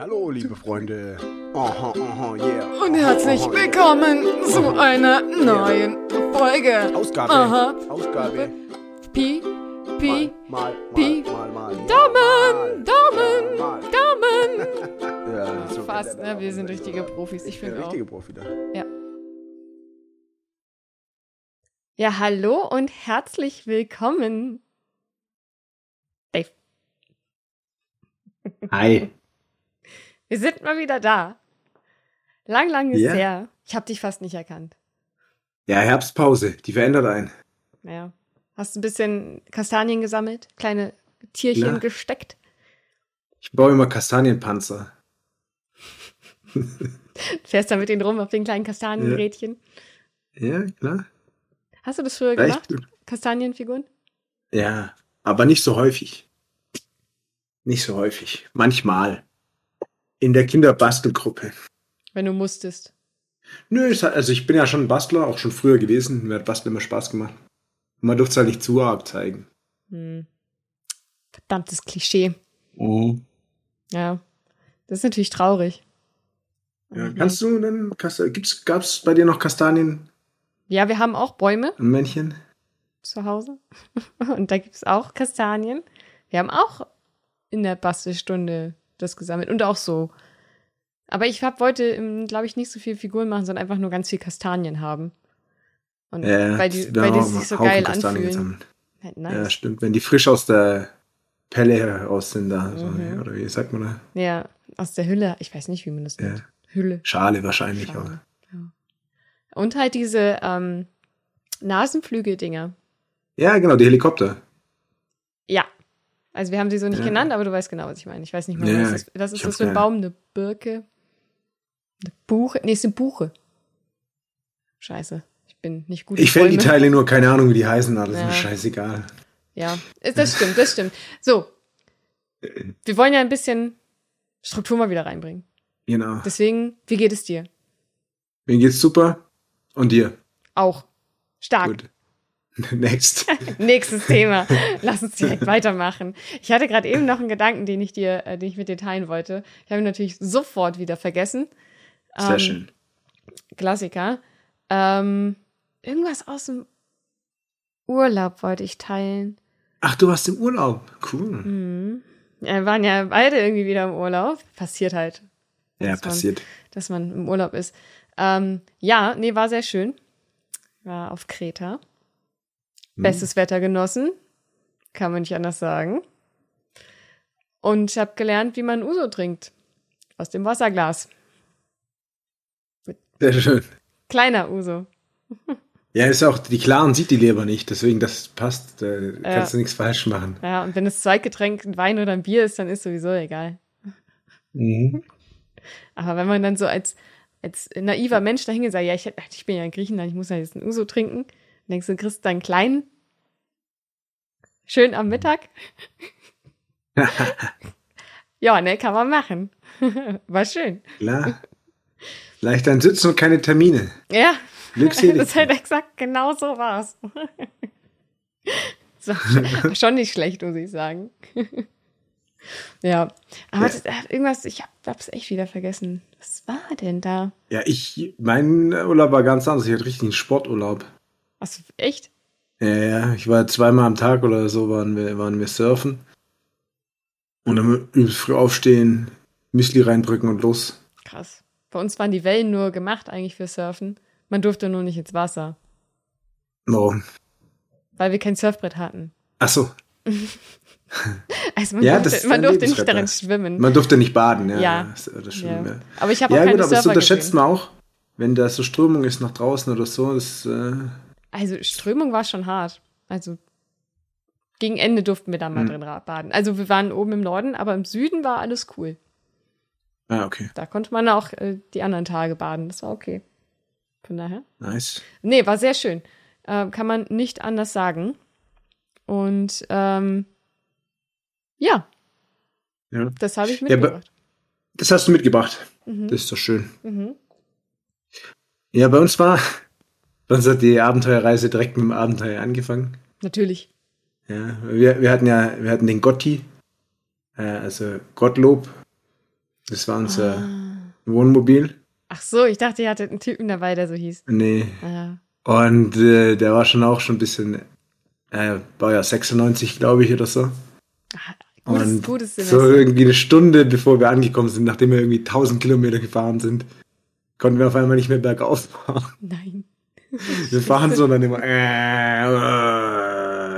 Hallo, liebe Freunde. Aha, aha, yeah. Und herzlich Aha, willkommen zu einer neuen Folge. Ausgabe. Aha. Ausgabe. Pi, Pi, Mal, mal, Pi. mal, mal, mal. Daumen, Daumen, mal. Daumen. Ja, so Fast, ne? Wir sind richtige Profis. Ich finde auch. richtige Profi da. Ja. Ja, hallo und herzlich willkommen. Dave, Hi. Wir sind mal wieder da. Lang, lang ist Ja. her. Ich habe dich fast nicht erkannt. Ja, Herbstpause, die verändert einen. Naja. Hast ein bisschen Kastanien gesammelt? Kleine Tierchen Ja. gesteckt? Ich baue immer Kastanienpanzer. Fährst da mit denen rum auf den kleinen Kastanienrädchen? Ja, klar. Hast du das früher Ja, echt gemacht? Kastanienfiguren? Ja, aber nicht so häufig. Nicht so häufig. Manchmal. In der Kinderbastelgruppe. Wenn du musstest. Nö, es hat- also ich bin ja schon ein Bastler, auch schon früher gewesen. Mir hat Basteln immer Spaß gemacht. Man durfte es halt nicht zu arg zeigen. Hm. Verdammtes Klischee. Mhm. Ja. Das ist natürlich traurig. Ja, Mhm. kannst du denn, Kasta- gibt's, gab's bei dir noch Kastanien Ja, wir haben auch Bäume und Männchen? zu Hause. Und da gibt es auch Kastanien. Wir haben auch in der Bastelstunde das gesammelt. Und auch so. Aber ich hab, wollte, glaube ich, nicht so viel Figuren machen, sondern einfach nur ganz viel Kastanien haben. Und Ja, weil die, weil die sich so geil Kastanien anfühlen. Halt Ja, nice. stimmt. Wenn die frisch aus der Pelle heraus sind da. So, Mhm. ja, oder wie sagt man da? Ja, aus der Hülle. Ich weiß nicht, wie man das Ja. nennt. Hülle. Schale wahrscheinlich. Schale. Aber. Ja. Und halt diese ähm, Nasenflügel-Dinger. Ja, genau, die Helikopter. Ja. Also wir haben sie so nicht Ja. genannt, aber du weißt genau, was ich meine. Ich weiß nicht mehr, Ja, was ist, was ist das für ein. Baum? Eine Birke? Eine Buche? Nee, ist eine Buche. Scheiße. Ich bin nicht gut. Ich fäll die. Teile nur, keine Ahnung, wie die heißen, aber das ist Ja. mir scheißegal. Ja, ist- das stimmt, das stimmt. So. Wir wollen ja ein bisschen Struktur mal wieder reinbringen. Genau. Deswegen, wie geht es dir? Mir geht's super. Und dir? Auch. Stark. Gut. Next. Nächstes Thema. Lass uns direkt weitermachen. Ich hatte gerade eben noch einen Gedanken, den ich dir, äh, den ich mit dir teilen wollte. Ich habe ihn natürlich sofort wieder vergessen. Sehr Ähm, schön. Klassiker. Ähm, irgendwas aus dem Urlaub wollte ich teilen. Ach, du warst im Urlaub. Cool. Mhm. Ja, wir waren ja beide irgendwie wieder im Urlaub. Passiert halt, Ja, dass man- passiert. dass man im Urlaub ist. Ähm, ja, nee, war sehr schön. War auf Kreta. Hm. Bestes Wetter genossen. Kann man nicht anders sagen. Und ich habe gelernt, wie man Uso trinkt. Aus dem Wasserglas. Sehr schön. Kleiner Uso. Ja, ist auch, die Klaren sieht die Leber nicht, deswegen das passt. Da kannst Ja. du nichts falsch machen. Ja, und wenn das Zweitgetränk ein Wein oder ein Bier ist, dann ist sowieso egal. Mhm. Aber wenn man dann so als, als naiver Mensch dahin sagt, ja, ich, ich bin ja in Griechenland, ich muss ja jetzt einen Uso trinken, denkst du, kriegst dann einen kleinen, schön am Mittag. ja, ne, kann man machen. War schön. Klar. Leicht ein Sitzen und keine Termine. Ja, Glückselig. das ist halt exakt genau so war's. so, schon, schon nicht schlecht, muss ich sagen. ja, aber Ja. Das, äh, irgendwas, ich hab, hab's echt wieder vergessen. Was war denn da? Ja, ich, mein Urlaub war ganz anders. Ich hatte richtig einen Sporturlaub. Was, echt? Ja, ja, ich war zweimal am Tag oder so, waren wir, waren wir surfen. Und dann übelst früh aufstehen, Müsli reindrücken und los. Krass. Bei uns waren die Wellen nur gemacht eigentlich für Surfen. Man durfte nur nicht ins Wasser, Warum? weil wir kein Surfbrett hatten. Ach so, Also man Ja, durfte, man durfte nicht darin schwimmen. man durfte nicht baden, ja. Ja. Das, das ja. ja. Aber ich habe ja auch keine gut, aber das unterschätzt gesehen. man auch. Wenn da so Strömung ist nach draußen oder so, das, äh, Also Strömung war schon hart. Also gegen Ende durften wir da mal Hm. drin baden. Also wir waren oben im Norden, aber im Süden war alles cool. ah, okay, Da konnte man auch äh, die anderen Tage baden. Das war okay. Von daher. nice. Nee, war sehr schön. Äh, kann man nicht anders sagen. Und ähm, ja, Ja. das habe ich Ja, mitgebracht. Das hast du mitgebracht. mhm. Das ist doch schön. Mhm. Ja, bei uns war, uns hat die Abenteuerreise direkt mit dem Abenteuer angefangen. Natürlich. Ja, wir, wir hatten ja, wir hatten den Gotti, äh, also Gottlob. Das war unser Ah. Wohnmobil. Ach so, ich dachte, ihr hattet einen Typen dabei, der so hieß. Nee. Ah, Und äh, der war schon auch schon ein bisschen, äh, war ja 96, glaube ich, oder so. gutes, Und gutes so irgendwie eine Stunde, bevor wir angekommen sind, nachdem wir irgendwie 1000 Kilometer gefahren sind, konnten wir auf einmal nicht mehr bergauf fahren. Nein. Wir fahren so und dann immer. Äh,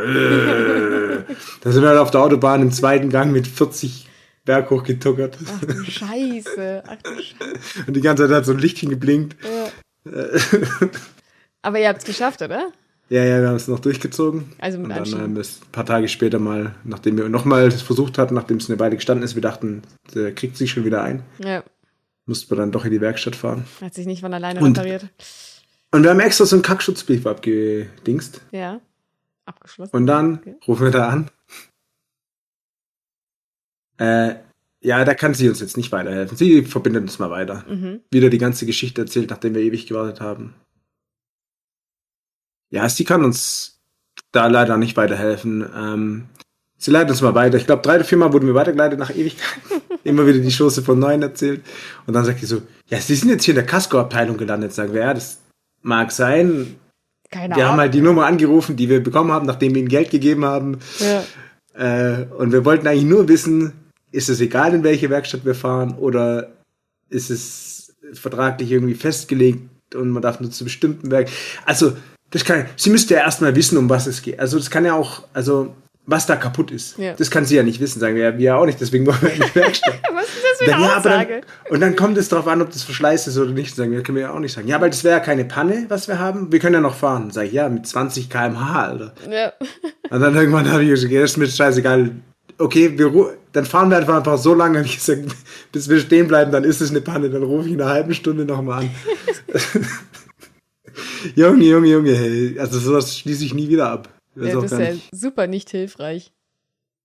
äh, äh. Da sind wir halt auf der Autobahn im zweiten Gang mit 40 Berg hochgetuckert. Ach du Scheiße. Ach du Scheiße. Und die ganze Zeit hat so ein Lichtchen geblinkt. Ja. Aber ihr habt es geschafft, oder? Ja, ja, wir haben es noch durchgezogen. Also mit Und dann haben wir es ein paar Tage später mal, nachdem wir nochmal versucht hatten, nachdem es eine Weile gestanden ist, wir dachten, der kriegt sich schon wieder ein. Ja. Mussten wir dann doch in die Werkstatt fahren. Hat sich nicht von alleine Und- repariert. Und wir haben extra so einen Kackschutzbrief abgedingst. Ja. Abgeschlossen. Und dann Okay. rufen wir da an. Äh, ja, da kann sie uns jetzt nicht weiterhelfen. Sie verbindet uns mal weiter. Mhm. Wieder die ganze Geschichte erzählt, nachdem wir ewig gewartet haben. Ja, sie kann uns da leider nicht weiterhelfen. Ähm, sie leitet uns mal weiter. Ich glaube, drei oder viermal wurden wir weitergeleitet nach Ewigkeit. Immer wieder die Schoße von Neuen erzählt. Und dann sagt sie so, ja, sie sind jetzt hier in der Casco-Abteilung gelandet. Sagen wir, ja, das mag sein. Keine Wir haben Ahnung. halt die Nummer angerufen, die wir bekommen haben, nachdem wir ihnen Geld gegeben haben. Ja. Äh, und wir wollten eigentlich nur wissen, ist es egal, in welche Werkstatt wir fahren oder ist es vertraglich irgendwie festgelegt und man darf nur zu bestimmten Werk. Also, das kann, sie müsste ja erstmal wissen, um was es geht. Also, das kann ja auch, also, was da kaputt ist. Ja. Das kann sie ja nicht wissen, sagen wir, ja, wir auch nicht, deswegen wollen wir in die Werkstatt. Was ist das für Dann, eine ja, aber dann, Aussage? und dann kommt es darauf an, ob das Verschleiß ist oder nicht. Sagen wir, können wir ja auch nicht sagen. Ja, weil das wäre ja keine Panne, was wir haben. Wir können ja noch fahren. Sag ich, ja, mit 20 km/h, Alter. Ja. Und dann irgendwann habe ich gesagt, ja, das ist mir scheißegal. Okay, wir dann fahren wir einfach, einfach so lange, gesagt, bis wir stehen bleiben, dann ist es eine Panne. Dann rufe ich in einer halben Stunde nochmal an. Junge, Junge, Junge, hey. Also sowas schließe ich nie wieder ab. Das ja, das ist ja nicht super nicht hilfreich.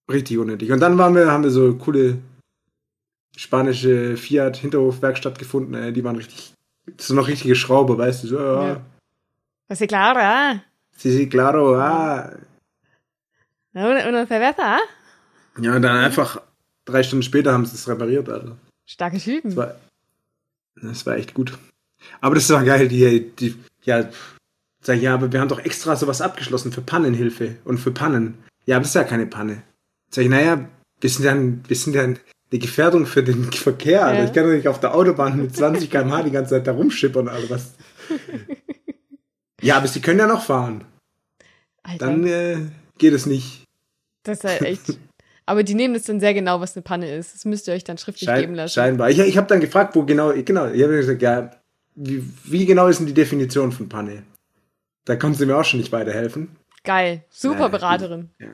richtig unnötig. Und dann waren wir, haben wir so coole spanische Fiat-Hinterhofwerkstatt gefunden. Ey, die waren richtig, das sind noch richtige Schrauber, weißt du. So, ja. Ja. Was ist klar, ah? Sí, sí, claro, ah. Una, una cerveza, ah? Ja, und dann einfach drei Stunden später haben sie es repariert, Alter. Starke Typen. Das war, das war echt gut. Aber das war geil, die, die, ja, sag ich, ja, aber wir haben doch extra sowas abgeschlossen für Pannenhilfe und für Pannen. Ja, aber das ist ja keine Panne. Sag ich, naja, wir sind ja, wir sind ja eine Gefährdung für den Verkehr. Alter. Ja. Ich kann doch nicht auf der Autobahn mit 20 km/h die ganze Zeit da rumschippern, Alter. Was? ja, aber sie können ja noch fahren. Alter, Dann äh, geht es nicht. das ist ja echt. Aber die nehmen das dann sehr genau, was eine Panne ist. Das müsst ihr euch dann schriftlich geben Schein, lassen. scheinbar. Ich, ich habe dann gefragt, wo genau, genau, ich habe gesagt, ja, wie, wie genau ist denn die Definition von Panne? Da konnten sie mir auch schon nicht weiterhelfen. Geil. Super Beraterin. ja.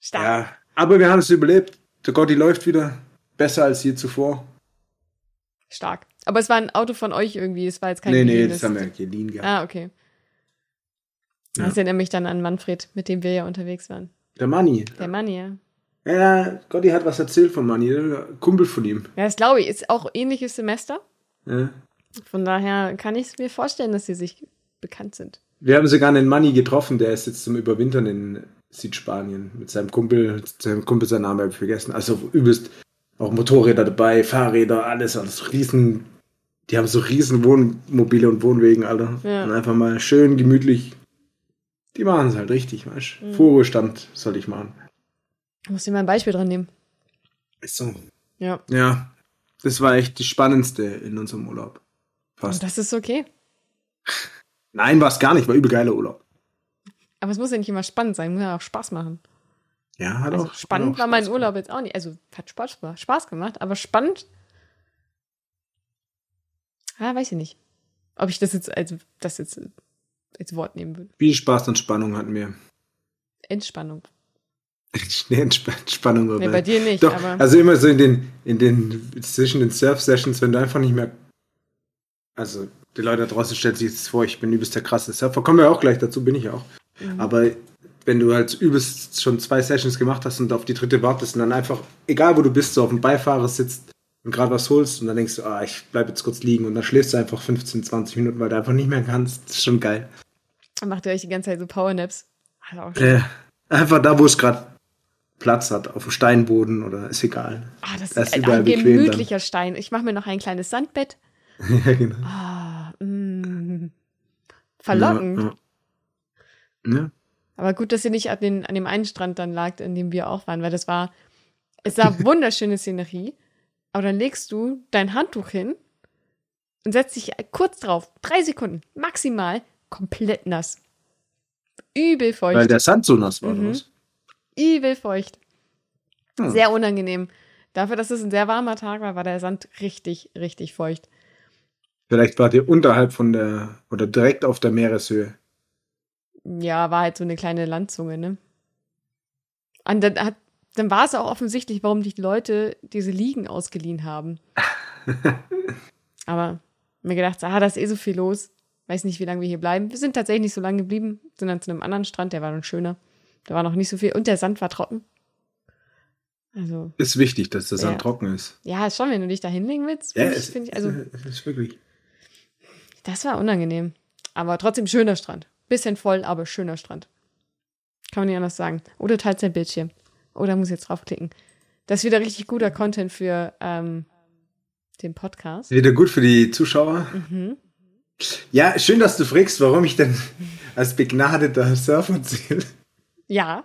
Stark. Ja, aber wir haben es überlebt. Der Gotti läuft wieder besser als je zuvor. Stark. Aber es war ein Auto von euch irgendwie. Es war jetzt kein nee, nee, geliehenes. das haben wir geliehen gehabt. Ah, okay. Ja. Das erinnert mich dann an Manfred, mit dem wir ja unterwegs waren. Der Manni. Der Mann, ja. Ja, Gotti hat was erzählt von Manni, Kumpel von ihm. Ja, das glaube ich. Ist auch ähnliches Semester. Ja. Von daher kann ich es mir vorstellen, dass sie sich bekannt sind. Wir haben sogar einen Manni getroffen, der ist jetzt zum Überwintern in Südspanien mit seinem Kumpel. Seinem Kumpel, seinen Namen habe ich vergessen. Also übelst auch Motorräder dabei, Fahrräder, alles, alles riesen. Die haben so riesen Wohnmobile und Wohnwegen, Alter. Ja. Und einfach mal schön gemütlich. Die machen es halt richtig, weißt du? Mhm. Vorruhestand soll ich machen. Ich muss dir mal ein Beispiel dran nehmen. Ist so. Ja. Ja, das war echt die spannendste in unserem Urlaub. Fast. Und das ist okay. Nein, war es gar nicht, war übel geiler Urlaub. Aber es muss ja nicht immer spannend sein, muss ja auch Spaß machen. Ja, hat Also auch. spannend hat auch war mein Urlaub jetzt auch nicht. Also hat Spaß, Spaß gemacht, aber spannend. Ah, weiß ich nicht. Ob ich das jetzt als das jetzt als Wort nehmen würde. Viel Spaß und Spannung hatten wir. Entspannung. Nee, Entsp Entspannung Nee, bei dir nicht, Doch, also immer so in den, in den, zwischen den Surf-Sessions, wenn du einfach nicht mehr, also die Leute da draußen stellen sich jetzt vor, ich bin übelst der krasse Surfer, kommen wir auch gleich dazu, bin ich auch. Mhm. Aber wenn du halt übelst schon zwei Sessions gemacht hast und auf die dritte wartest und dann einfach, egal wo du bist, so auf dem Beifahrer sitzt und gerade was holst und dann denkst du, ah, ich bleib jetzt kurz liegen und dann schläfst du einfach 15, 20 Minuten, weil du einfach nicht mehr kannst. Das ist schon geil. macht ihr euch die ganze Zeit so Powernaps. Also Äh, einfach da, wo es gerade Platz hat, auf dem Steinboden oder ist egal. Ah, das Das ist ein, dann. gemütlicher Stein. Ich mache mir noch ein kleines Sandbett. ja, genau. Ah, mm. Verlockend. Ja, ja. Aber gut, dass ihr nicht an, den, an dem einen Strand dann lagt, in dem wir auch waren, weil das war, es war wunderschöne Szenerie. Aber dann legst du dein Handtuch hin und setzt dich kurz drauf, drei Sekunden, maximal, komplett nass. Übel feucht. Weil der Sand so nass war, Mhm. oder? Übel feucht. Hm. Sehr unangenehm. Dafür, dass es ein sehr warmer Tag war, war der Sand richtig, richtig feucht. Vielleicht wart ihr unterhalb von der, oder direkt auf der Meereshöhe. Ja, war halt so eine kleine Landzunge, ne? Und dann, hat, dann war es auch offensichtlich, warum die Leute diese Liegen ausgeliehen haben. Aber mir gedacht, ah, da ist eh so viel los. Weiß nicht, wie lange wir hier bleiben. Wir sind tatsächlich nicht so lange geblieben, sind dann zu einem anderen Strand, der war dann schöner. Da war noch nicht so viel und der Sand war trocken. Also, Ist wichtig, dass der Sand Ja. trocken ist. ja, schon, wenn du dich da hinlegen willst, Ja, finde ich, find ich, also, ist wirklich. Das war unangenehm. Aber trotzdem schöner Strand. Bisschen voll, aber schöner Strand. Kann man nicht anders sagen. Oder teilt sein Bildschirm. Oder muss jetzt draufklicken. Das ist wieder richtig guter Content für ähm, den Podcast. Wieder gut für die Zuschauer. Mhm. Ja, schön, dass du fragst, warum ich denn als begnadeter Surfer zähle. Ja.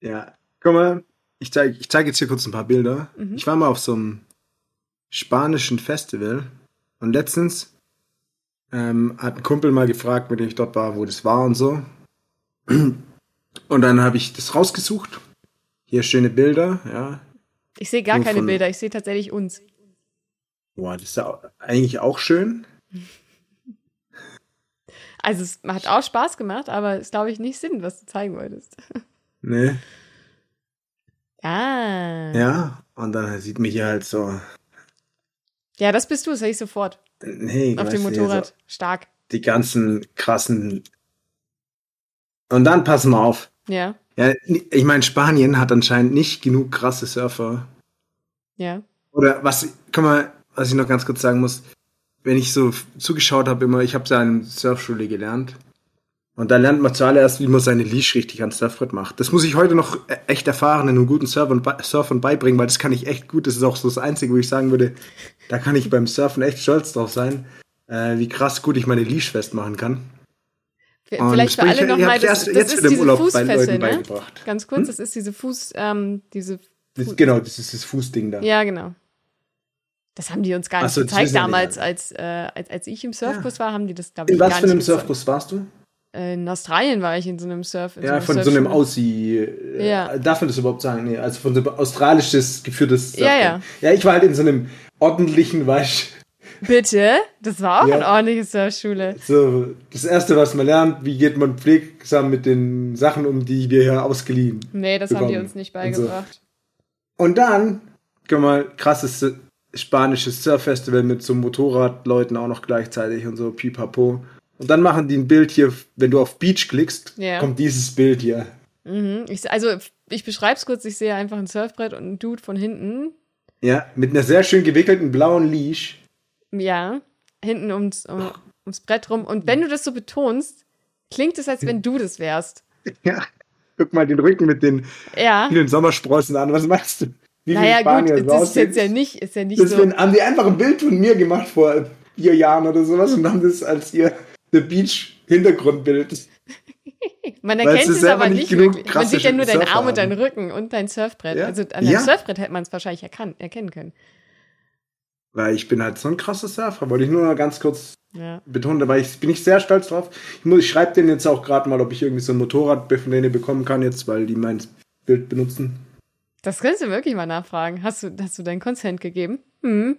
Ja, guck mal, ich zeige ich zeig jetzt hier kurz ein paar Bilder. Mhm. Ich war mal auf so einem spanischen Festival und letztens ähm, hat ein Kumpel mal gefragt, mit dem ich dort war, wo das war und so. Und dann habe ich das rausgesucht. Hier schöne Bilder, ja. Ich sehe gar So keine von- Bilder, ich sehe tatsächlich uns. Boah, das ist ja eigentlich auch schön. Also es hat auch Spaß gemacht, aber es glaube ich nicht Sinn, was du zeigen wolltest. Ne? Ah. Ja, und dann sieht mich hier halt so. Ja, das bist du, das sehe ich sofort. Nee, Auf dem Motorrad. So Stark. die ganzen krassen. Und dann pass mal auf. Ja. Ja, ich meine, Spanien hat anscheinend nicht genug krasse Surfer. Ja. Oder was, guck mal, was ich noch ganz kurz sagen muss, wenn ich so zugeschaut habe, immer, ich habe ja in Surfschule gelernt. Und da lernt man zuallererst, wie man seine Leash richtig ans Surfbrett macht. Das muss ich heute noch e- echt erfahrenen und guten Surfern, Surfern beibringen, weil das kann ich echt gut. Das ist auch so das Einzige, wo ich sagen würde, da kann ich beim Surfen echt stolz drauf sein, äh, wie krass gut ich meine Leash festmachen kann. Und Vielleicht für alle nochmal, das, das jetzt ist diese Fußfessel, ne? beigebracht. Ganz kurz, das ist diese Fuß, ähm, diese Das, genau, das ist das Fußding da. Ja, genau. Das haben die uns gar nicht so, gezeigt damals, als, äh, als, als ich im Surfkurs war, haben die das, glaube ich, In was für einem. Surfkurs warst du? In Australien war ich in so einem Surf. Ja, einer von so einem. Aussie. Äh, Ja. Darf man das überhaupt sagen? Nee, also von so einem australisches geführtes Ja, ja. Ja, ich war halt in so einem ordentlichen, weißt Bitte? Das war auch Ja. eine ordentliche Surfschule. so das erste, was man lernt, wie geht man pflegsam mit den Sachen um, die wir hier ausgeliehen. Nee, das haben die bekommen. uns nicht Und so. beigebracht. Und dann, guck mal, krasses spanisches Surffestival mit so Motorradleuten auch noch gleichzeitig und so, pipapo. Und dann machen die ein Bild hier, wenn du auf Beach klickst, Ja. kommt dieses Bild hier. Mhm. Ich, also, ich beschreibe es kurz. Ich sehe einfach ein Surfbrett und einen Dude von hinten. Ja, mit einer sehr schön gewickelten blauen Leash. Ja, hinten ums, um, ums Brett rum. Und wenn du das so betonst, klingt es, als wenn du das wärst. Ja, guck mal den Rücken mit den Ja. vielen Sommersprossen an. Was meinst du? Wie Naja, Spanier gut, das ist jetzt ja nicht, ist ja nicht Das so. haben die einfach ein Bild von mir gemacht vor vier Jahren oder sowas und haben das als ihr The Beach Hintergrundbild. Man Weil erkennt es aber nicht wirklich. Man sieht ja nur deinen Arm und deinen Rücken und dein Surfbrett. Ja. Also an deinem Ja. Surfbrett hätte man es wahrscheinlich erkan erkennen können. Weil ich bin halt so ein krasser Surfer, wollte ich nur mal ganz kurz Ja. betonen, war ich, bin ich sehr stolz drauf. Ich, muss- ich schreibe denen jetzt auch gerade mal, ob ich irgendwie so ein Motorrad von denen bekommen kann jetzt, weil die mein Bild benutzen. Das kannst du wirklich mal nachfragen. Hast du, hast du dein Consent gegeben? Hm.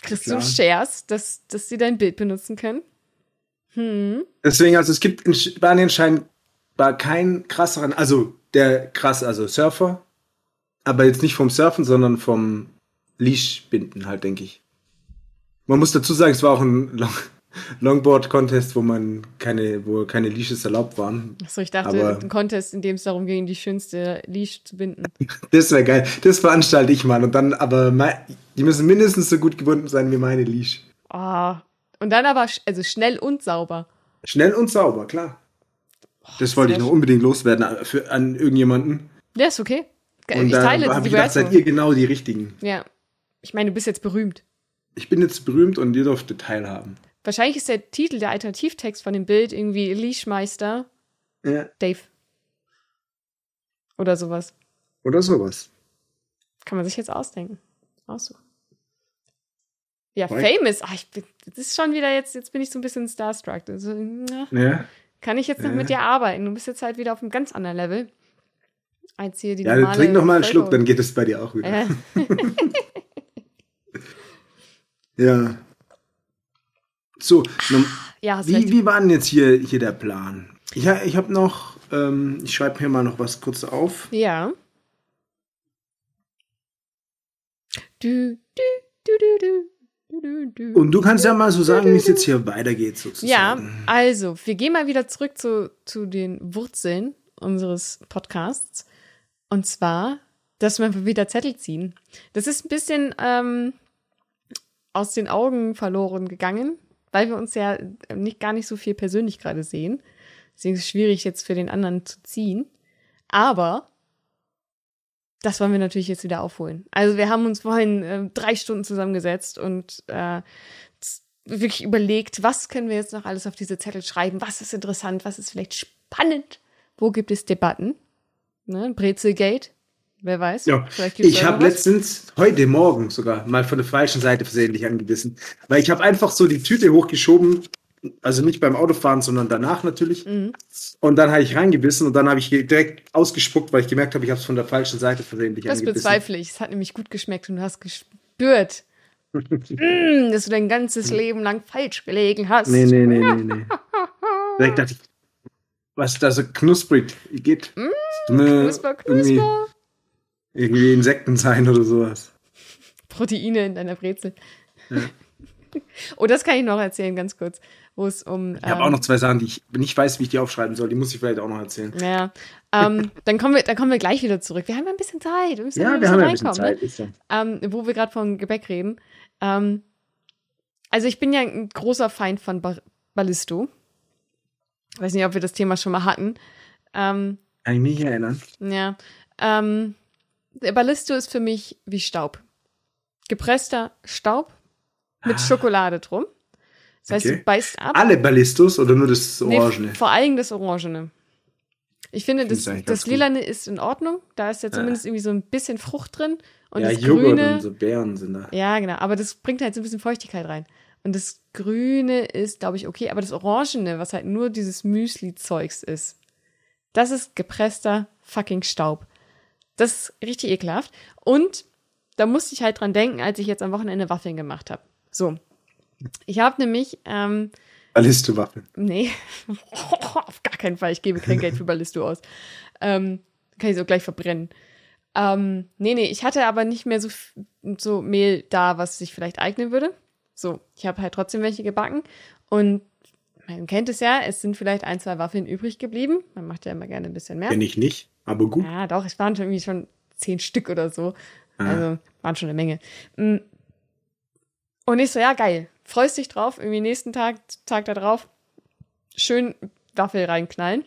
Kriegst Klar. du Shares, dass, dass sie dein Bild benutzen können? Hm. Deswegen, also es gibt in Spanien scheinbar keinen krasseren, also der krass, also Surfer, aber jetzt nicht vom Surfen, sondern vom Leash-Binden halt, denke ich. Man muss dazu sagen, es war auch ein Long Longboard-Contest, wo man keine, wo keine Leashes erlaubt waren. Achso, ich dachte, Aber- ein Contest, in dem es darum ging, die schönste Leash zu binden. Das wäre geil. Das veranstalte ich mal. Und dann, aber die müssen mindestens so gut gebunden sein wie meine Leash. Oh. Und dann aber also schnell und sauber. Schnell und sauber, klar. Das wollte ich noch unbedingt loswerden äh, für, an irgendjemanden. Ja, ist okay. Und ich da teile habe die ich gedacht, seid ihr genau die Richtigen. Ja. Ich meine, du bist jetzt berühmt. Ich bin jetzt berühmt und ihr dürft teilhaben. Wahrscheinlich ist der Titel, der Alternativtext von dem Bild irgendwie Leashmeister Ja. Dave. Oder sowas. Oder sowas. Kann man sich jetzt ausdenken. Aussuchen. Ja, Right. famous. Ach, ich bin, das ist schon wieder jetzt, jetzt bin ich so ein bisschen starstruck. Also, na, Ja. kann ich jetzt noch Ja. mit dir arbeiten? Du bist jetzt halt wieder auf einem ganz anderen Level. Als hier die Ja, dann normale trink noch mal einen Schluck, dann geht es bei dir auch wieder. Äh, Ja. So, nun, ja, wie, wie war denn jetzt hier, hier der Plan? Ha- ich habe noch, ähm, ich schreibe hier mal noch was kurz auf. Ja. Du, du, du, du, du. Und du kannst ja mal so sagen, wie es jetzt hier weitergeht, Ja, sozusagen. also, wir gehen mal wieder zurück zu, zu den Wurzeln unseres Podcasts. Und zwar, dass wir wieder Zettel ziehen. Das ist ein bisschen ähm, aus den Augen verloren gegangen, weil wir uns ja nicht gar nicht so viel persönlich gerade sehen. Deswegen ist es schwierig, jetzt für den anderen zu ziehen. Aber das wollen wir natürlich jetzt wieder aufholen. Also wir haben uns vorhin äh, drei Stunden zusammengesetzt und äh, wirklich überlegt, was können wir jetzt noch alles auf diese Zettel schreiben, was ist interessant, was ist vielleicht spannend, wo gibt es Debatten, ne? Brezelgate, wer weiß. Ja, ich habe letztens, heute Morgen sogar, mal von der falschen Seite versehentlich angebissen. Weil ich habe einfach so die Tüte hochgeschoben, also nicht beim Autofahren, sondern danach natürlich. Mhm. Und dann habe ich reingebissen und dann habe ich direkt ausgespuckt, weil ich gemerkt habe, ich habe es von der falschen Seite versehentlich Das angebissen. bezweifle ich. Es hat nämlich gut geschmeckt und du hast gespürt, mm, dass du dein ganzes Leben lang falsch gelegen hast. Nee, nee, nee, nee, nee. Direkt dachte ich, was da so knusprig geht. Mm, Ne, Knusper, Irgendwie, knusper. irgendwie Insekten sein oder sowas. Proteine in deiner Brezel. oh, das kann ich noch erzählen, ganz kurz. Wo es um. Ich habe ähm, auch noch zwei Sachen, die ich nicht weiß, wie ich die aufschreiben soll. Die muss ich vielleicht auch noch erzählen. Ja, ähm, dann kommen wir, dann kommen wir gleich wieder zurück. Wir haben ja ein bisschen Zeit. Wir müssen Ja, ein wir haben ja ein bisschen reinkommen, Zeit. Ne? Ähm, wo wir gerade von Gebäck reden. Ähm, also ich bin ja ein großer Feind von ba Ballisto. Weiß nicht, ob wir das Thema schon mal hatten. Ähm, Kann ich mich erinnern. ja. Ähm, der Ballisto ist für mich wie Staub. Gepresster Staub mit Ah. Schokolade drum. Das heißt, Okay. du beißt ab. Alle Ballistos oder nur das Orangene? Nee, vor allem das Orangene. Ich finde, das, das gut. Lilane ist in Ordnung. Da ist ja zumindest irgendwie so ein bisschen Frucht drin. Und ja, das Joghurt Grüne. und so Beeren sind da. Ja, genau. Aber das bringt halt so ein bisschen Feuchtigkeit rein. Und das Grüne ist, glaube ich, okay. Aber das Orangene, was halt nur dieses Müsli-Zeugs ist, das ist gepresster fucking Staub. Das ist richtig ekelhaft. Und da musste ich halt dran denken, als ich jetzt am Wochenende Waffeln gemacht habe. So. Ich habe nämlich, ähm, Ballisto-Waffeln. Nee, auf gar keinen Fall. Ich gebe kein Geld für Ballisto aus. Ähm, kann ich so gleich verbrennen. Ähm, nee, nee, ich hatte aber nicht mehr so, so Mehl da, was sich vielleicht eignen würde. So, ich habe halt trotzdem welche gebacken. Und man kennt es ja, es sind vielleicht ein, zwei Waffeln übrig geblieben. Man macht ja immer gerne ein bisschen mehr. Kenn ich nicht, aber gut. Ja, doch, es waren schon irgendwie schon zehn Stück oder so. Ah. Also waren schon eine Menge. Und ich so, ja, geil. Freust dich drauf, irgendwie nächsten Tag, Tag da drauf, schön Waffel reinknallen.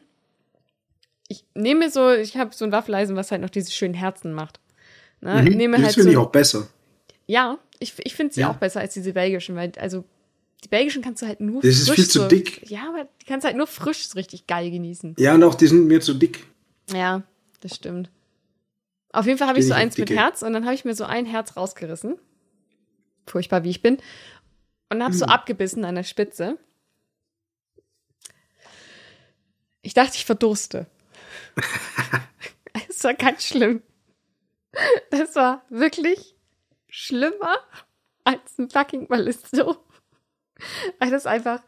Ich nehme so, ich habe so ein Waffeleisen, was halt noch diese schönen Herzen macht. Ne? Mhm. Nehme das halt finde so, ich auch besser. Ja, ich, ich finde sie Ja. auch besser als diese belgischen, weil, also, die belgischen kannst du halt nur Das ist frisch viel zu so, dick. Ja, aber die kannst du halt nur frisch richtig geil genießen. Ja, und auch die sind mir zu dick. Ja, das stimmt. Auf jeden Fall habe ich so auf eins mit. Herz und dann habe ich mir so ein Herz rausgerissen. Furchtbar, wie ich bin. Und habe so Hm. abgebissen an der Spitze. Ich dachte, ich verdurste. Es war ganz schlimm. Das war wirklich schlimmer als ein fucking Ballisto. Weil das einfach,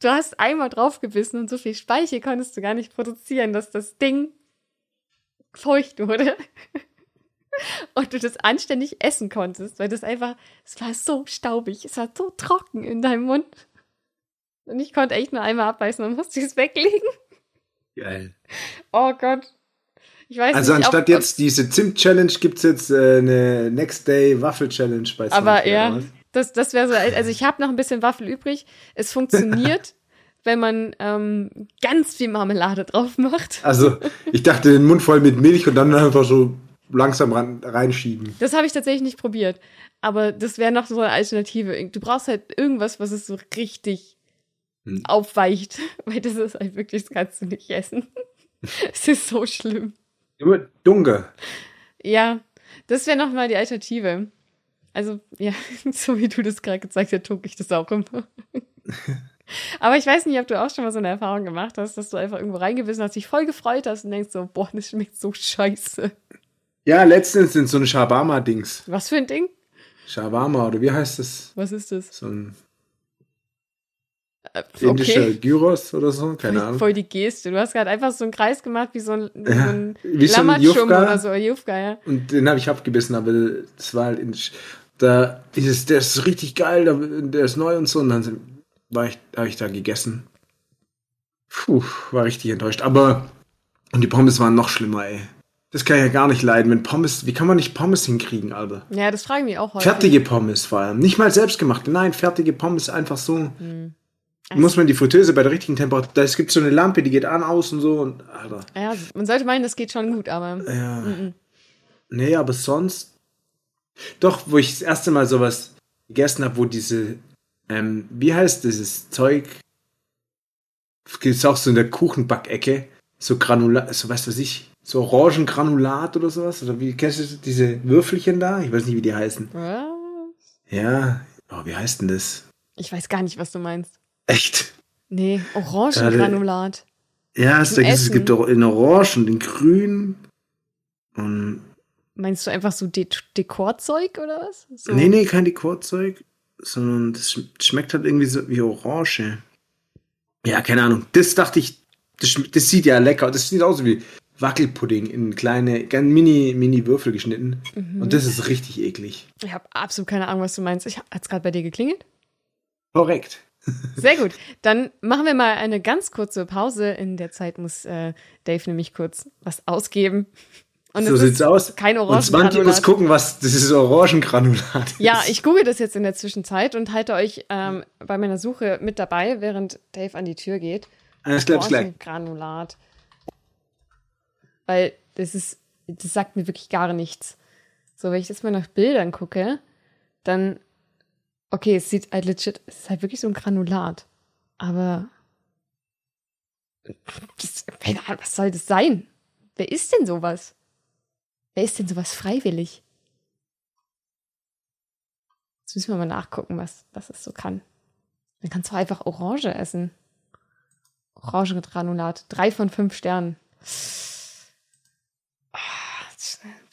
du hast einmal draufgebissen und so viel Speichel konntest du gar nicht produzieren, dass das Ding feucht wurde. Und du das anständig essen konntest, weil das einfach, es war so staubig, es war so trocken in deinem Mund. Und ich konnte echt nur einmal abbeißen und musste es weglegen. Geil. Oh Gott. Ich weiß Also nicht, anstatt jetzt diese Zimt-Challenge gibt es jetzt äh, eine Next Day Waffel-Challenge bei Aber Sunfire, ja, das, das wäre so, also ich habe noch ein bisschen Waffel übrig. Es funktioniert wenn man ähm, ganz viel Marmelade drauf macht. Also, ich dachte, den Mund voll mit Milch und dann einfach so langsam ran, reinschieben. Das habe ich tatsächlich nicht probiert. Aber das wäre noch so eine Alternative. Du brauchst halt irgendwas, was es so richtig Hm. aufweicht. Weil das ist halt wirklich, das kannst du nicht essen. Es ist so schlimm. Immer dunkel. Ja, das wäre nochmal die Alternative. Also, ja, so wie du das gerade gezeigt hast, tuck ich das auch immer. Aber ich weiß nicht, ob du auch schon mal so eine Erfahrung gemacht hast, dass du einfach irgendwo reingebissen hast, dich voll gefreut hast und denkst so, boah, das schmeckt so scheiße. Ja, letztens sind so ein Shawarma-Dings. Was für ein Ding? Shawarma, oder wie heißt das? Was ist das? So ein Äh, indischer Gyros oder so? Keine voll, Ahnung. voll die Geste. Du hast gerade einfach so einen Kreis gemacht, wie so ein, wie so Ja, ein wie so ein Lammatschum Jufka. oder so, Jufka, ja. Und den habe ich abgebissen, aber das war halt indisch. Da, dieses, der ist richtig geil, der, ist neu und so. Und dann war ich, habe ich da gegessen. Puh, war richtig enttäuscht. Aber, und die Pommes waren noch schlimmer, ey. Das kann ich ja gar nicht leiden, wenn Pommes, wie kann man nicht Pommes hinkriegen, Alter? Ja, das fragen wir auch heute. Fertige Pommes vor allem. Nicht mal selbstgemachte, nein, fertige Pommes einfach so. Hm. Muss man die Fritteuse bei der richtigen Temperatur, da gibt so eine Lampe, die geht an, aus und so und, Alter. Ja, man sollte meinen, das geht schon gut, aber Ja. Mhm. Nee, aber sonst. Doch, wo ich das erste Mal sowas gegessen habe, wo diese, ähm, wie heißt dieses Zeug? Gibt es auch so in der Kuchenbackecke, so Granulat, so was weiß ich, so Orangengranulat oder sowas? Oder wie kennst du diese Würfelchen da? Ich weiß nicht, wie die heißen. Was? Ja, oh, wie heißt denn das? ich weiß gar nicht, was du meinst. Echt? Nee, Orangengranulat. Ja, es, es gibt auch in Orange und in Grün. Und Meinst du einfach so De Dekorzeug oder was? So. Nee, nee, kein Dekorzeug, sondern das sch- schmeckt halt irgendwie so wie Orange. Ja, keine Ahnung. Das dachte ich, das, das sieht ja lecker. Das sieht aus wie Wackelpudding in kleine, ganz mini, mini Würfel geschnitten. Mhm. Und das ist richtig eklig. Ich habe absolut keine Ahnung, was du meinst. Ich hat's gerade bei dir geklingelt? Korrekt. Sehr gut. Dann machen wir mal eine ganz kurze Pause. In der Zeit muss äh, Dave nämlich kurz was ausgeben. Und so es sieht's aus. Kein Und Svanti muss Orangengranulat. gucken, was das ist Orangengranulat ist. Ja, ich google das jetzt in der Zwischenzeit und halte euch ähm, bei meiner Suche mit dabei, während Dave an die Tür geht. Alles klar. Orangengranulat. Weil das ist, das sagt mir wirklich gar nichts. So, wenn ich jetzt mal nach Bildern gucke, dann, okay, es sieht halt legit, es ist halt wirklich so ein Granulat. Aber, was soll das sein? Wer ist denn sowas? Wer ist denn sowas freiwillig? Jetzt müssen wir mal nachgucken, was, was es so kann. Dann kannst du einfach Orange essen. Orangengranulat. Drei von fünf Sternen.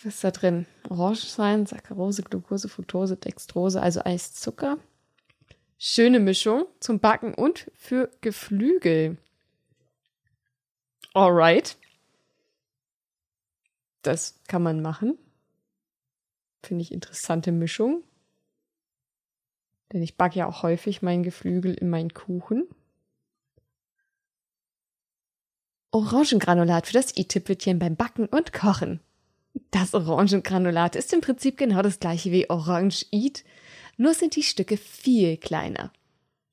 Was ist da drin? Orangenwein, Saccharose, Glucose, Fructose, Dextrose, also Eiszucker. Schöne Mischung zum Backen und für Geflügel. Alright. Das kann man machen. Finde ich interessante Mischung. Denn ich backe ja auch häufig mein Geflügel in meinen Kuchen. Orangengranulat für das i-Tüpfelchen beim Backen und Kochen. Das Orangengranulat ist im Prinzip genau das gleiche wie Orange Eat, nur sind die Stücke viel kleiner.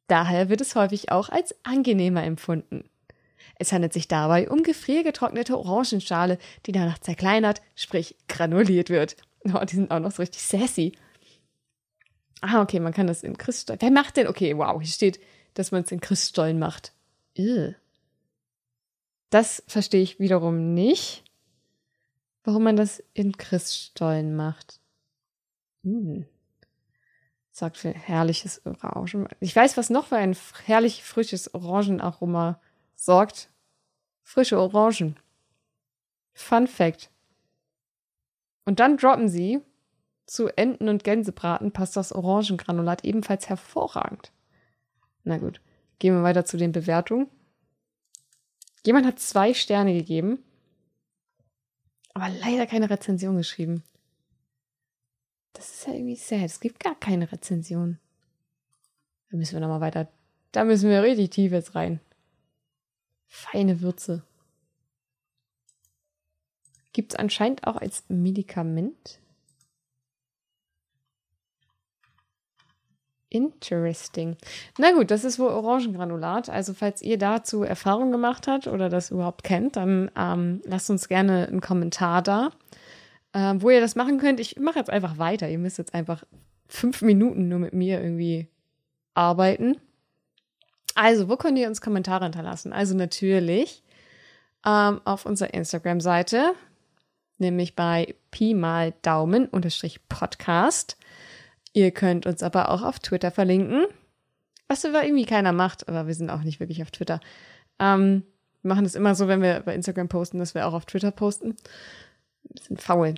Daher wird es häufig auch als angenehmer empfunden. Es handelt sich dabei um gefriergetrocknete Orangenschale, die danach zerkleinert, sprich granuliert wird. Oh, die sind auch noch so richtig sassy. Ah, okay, man kann das in Christstollen. Wer macht denn? Okay, wow, hier steht, dass man es in Christstollen macht. Ew. Das verstehe ich wiederum nicht, warum man das in Christstollen macht. Hm. Sagt für herrliches Orangen. Ich weiß, was noch für ein herrlich frisches Orangenaroma sorgt. Frische Orangen. Fun Fact. Und dann droppen sie, zu Enten- und Gänsebraten passt das Orangengranulat ebenfalls hervorragend. Na gut, gehen wir weiter zu den Bewertungen. Jemand hat zwei Sterne gegeben, aber leider keine Rezension geschrieben. Das ist ja irgendwie sad. Es gibt gar keine Rezension. Da müssen wir nochmal weiter. Da müssen wir richtig tief jetzt rein. Feine Würze. Gibt es anscheinend auch als Medikament. Interesting. Na gut, das ist wohl Orangengranulat. Also falls ihr dazu Erfahrung gemacht habt oder das überhaupt kennt, dann ähm, lasst uns gerne einen Kommentar da, äh, wo ihr das machen könnt. Ich mache jetzt einfach weiter. Ihr müsst jetzt einfach fünf Minuten nur mit mir irgendwie arbeiten. Also, wo könnt ihr uns Kommentare hinterlassen? Also natürlich ähm, auf unserer Instagram-Seite, nämlich bei Pi mal Daumen unterstrich Podcast. Ihr könnt uns aber auch auf Twitter verlinken, was aber irgendwie keiner macht, aber wir sind auch nicht wirklich auf Twitter. Ähm, wir machen es immer so, wenn wir bei Instagram posten, dass wir auch auf Twitter posten. Ein bisschen faul.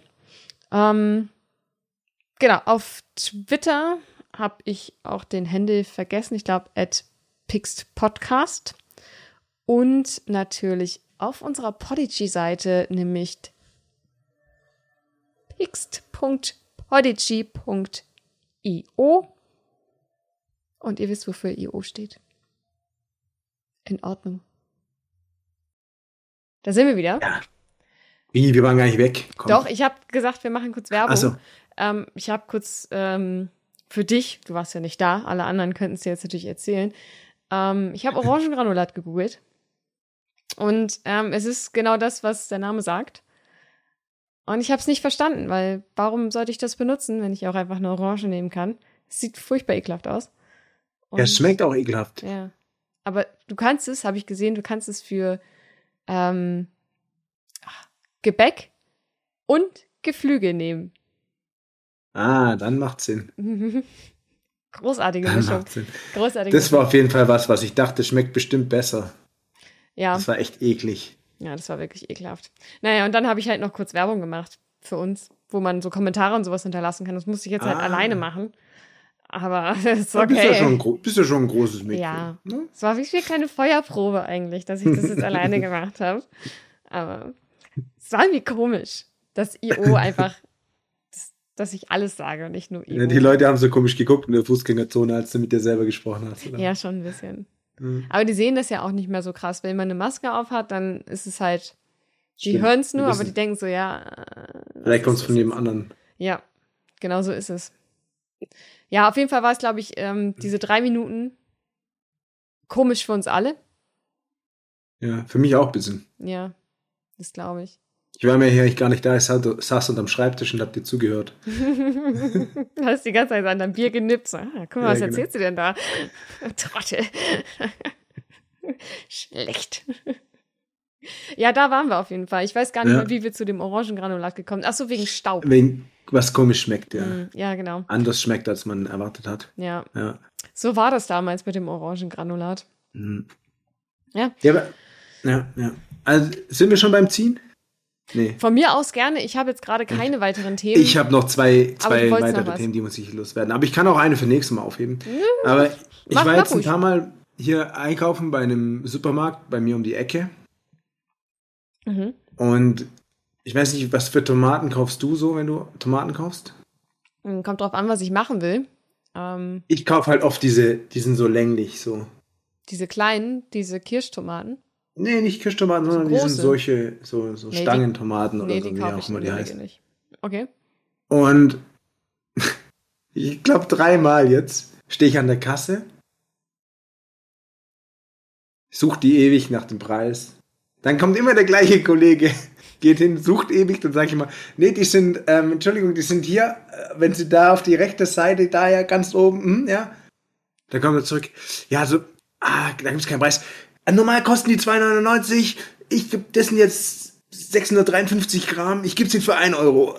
Ähm, genau, auf Twitter habe ich auch den Handle vergessen. Ich glaube, at Podcast. Und natürlich auf unserer Podigy-Seite, nämlich pixt.podigy.io. Und ihr wisst, wofür IO steht. In Ordnung. Da sind wir wieder. Ja. Wie, wir waren gar nicht weg. Komm. Doch, ich habe gesagt, wir machen kurz Werbung. So. Ähm, ich habe kurz ähm, für dich, du warst ja nicht da, alle anderen könnten es dir jetzt natürlich erzählen. Ähm, ich habe Orangengranulat gegoogelt. Und ähm, es ist genau das, was der Name sagt. Und ich habe es nicht verstanden, weil warum sollte ich das benutzen, wenn ich auch einfach eine Orange nehmen kann? Es sieht furchtbar ekelhaft aus. Und, ja, es schmeckt auch ekelhaft. Ja. Aber du kannst es, habe ich gesehen, du kannst es für ähm, Gebäck und Geflügel nehmen. Ah, dann macht Sinn. Großartige Mischung. Großartige das war auf jeden Fall was, was ich dachte, schmeckt bestimmt besser. Ja. Das war echt eklig. Ja, das war wirklich ekelhaft. Naja, und dann habe ich halt noch kurz Werbung gemacht für uns, wo man so Kommentare und sowas hinterlassen kann. Das musste ich jetzt halt ah. halt alleine machen. Aber das ist okay. Bist ja schon, bist ja schon ein großes Mädchen. Ja. Ne? Es war wie keine Feuerprobe eigentlich, dass ich das jetzt alleine gemacht habe. Aber es war irgendwie komisch, dass IO einfach, dass, ich alles sage und nicht nur IO. Ja, die Leute haben so komisch geguckt in der Fußgängerzone, als du mit dir selber gesprochen hast. Oder? Ja, schon ein bisschen. Mhm. Aber die sehen das ja auch nicht mehr so krass. Wenn man eine Maske aufhat, dann ist es halt, die hören es nur, aber die denken so, ja. Äh, Vielleicht kommt es von jedem anderen. Ja, genau so ist es. Ja, auf jeden Fall war es, glaube ich, ähm, diese drei Minuten komisch für uns alle. Ja, für mich auch ein bisschen. Ja, das glaube ich. Ich war mir hier gar nicht da, ich saß unterm Schreibtisch und hab dir zugehört. du hast die ganze Zeit an deinem Bier genippt. So, ah, guck mal, ja, was genau. erzählst du denn da? Trottel. Schlecht. Ja, da waren wir auf jeden Fall. Ich weiß gar nicht ja. mehr, wie wir zu dem Orangengranulat gekommen sind. Ach so, wegen Staub. Wegen, was komisch schmeckt, ja. Mm, ja, genau. Anders schmeckt, als man erwartet hat. Ja. ja. So war das damals mit dem Orangengranulat. Mhm. Ja. Ja, aber, ja, ja. Also, sind wir schon beim Ziehen? Nee. Von mir aus gerne. Ich habe jetzt gerade keine weiteren Themen. Ich habe noch zwei, zwei weitere Themen, die muss ich loswerden. Aber ich kann auch eine für nächstes Mal aufheben. Mhm. Aber ich mach, war jetzt ein paar Mal hier einkaufen bei einem Supermarkt bei mir um die Ecke. Mhm. Und ich weiß nicht, was für Tomaten kaufst du so, wenn du Tomaten kaufst? Hm, kommt drauf an, was ich machen will. Ähm, ich kaufe halt oft diese, die sind so länglich so. Diese kleinen, diese Kirschtomaten. Nee, nicht Kirschtomaten, sondern die sind solche, so, so nee, Stangentomaten die, oder nee, so, wie auch immer die heißen. Nicht. Okay. Und ich glaube dreimal jetzt stehe ich an der Kasse, suche die ewig nach dem Preis. Dann kommt immer der gleiche Kollege, geht hin, sucht ewig, dann sage ich immer, nee, die sind, ähm, Entschuldigung, die sind hier, äh, wenn sie da auf die rechte Seite, da ja ganz oben, hm, ja. Dann kommt er zurück, ja, so, ah, da gibt es keinen Preis. Normal kosten die 2,99. Ich gebe dessen jetzt 653 Gramm. Ich gebe sie für 1 Euro.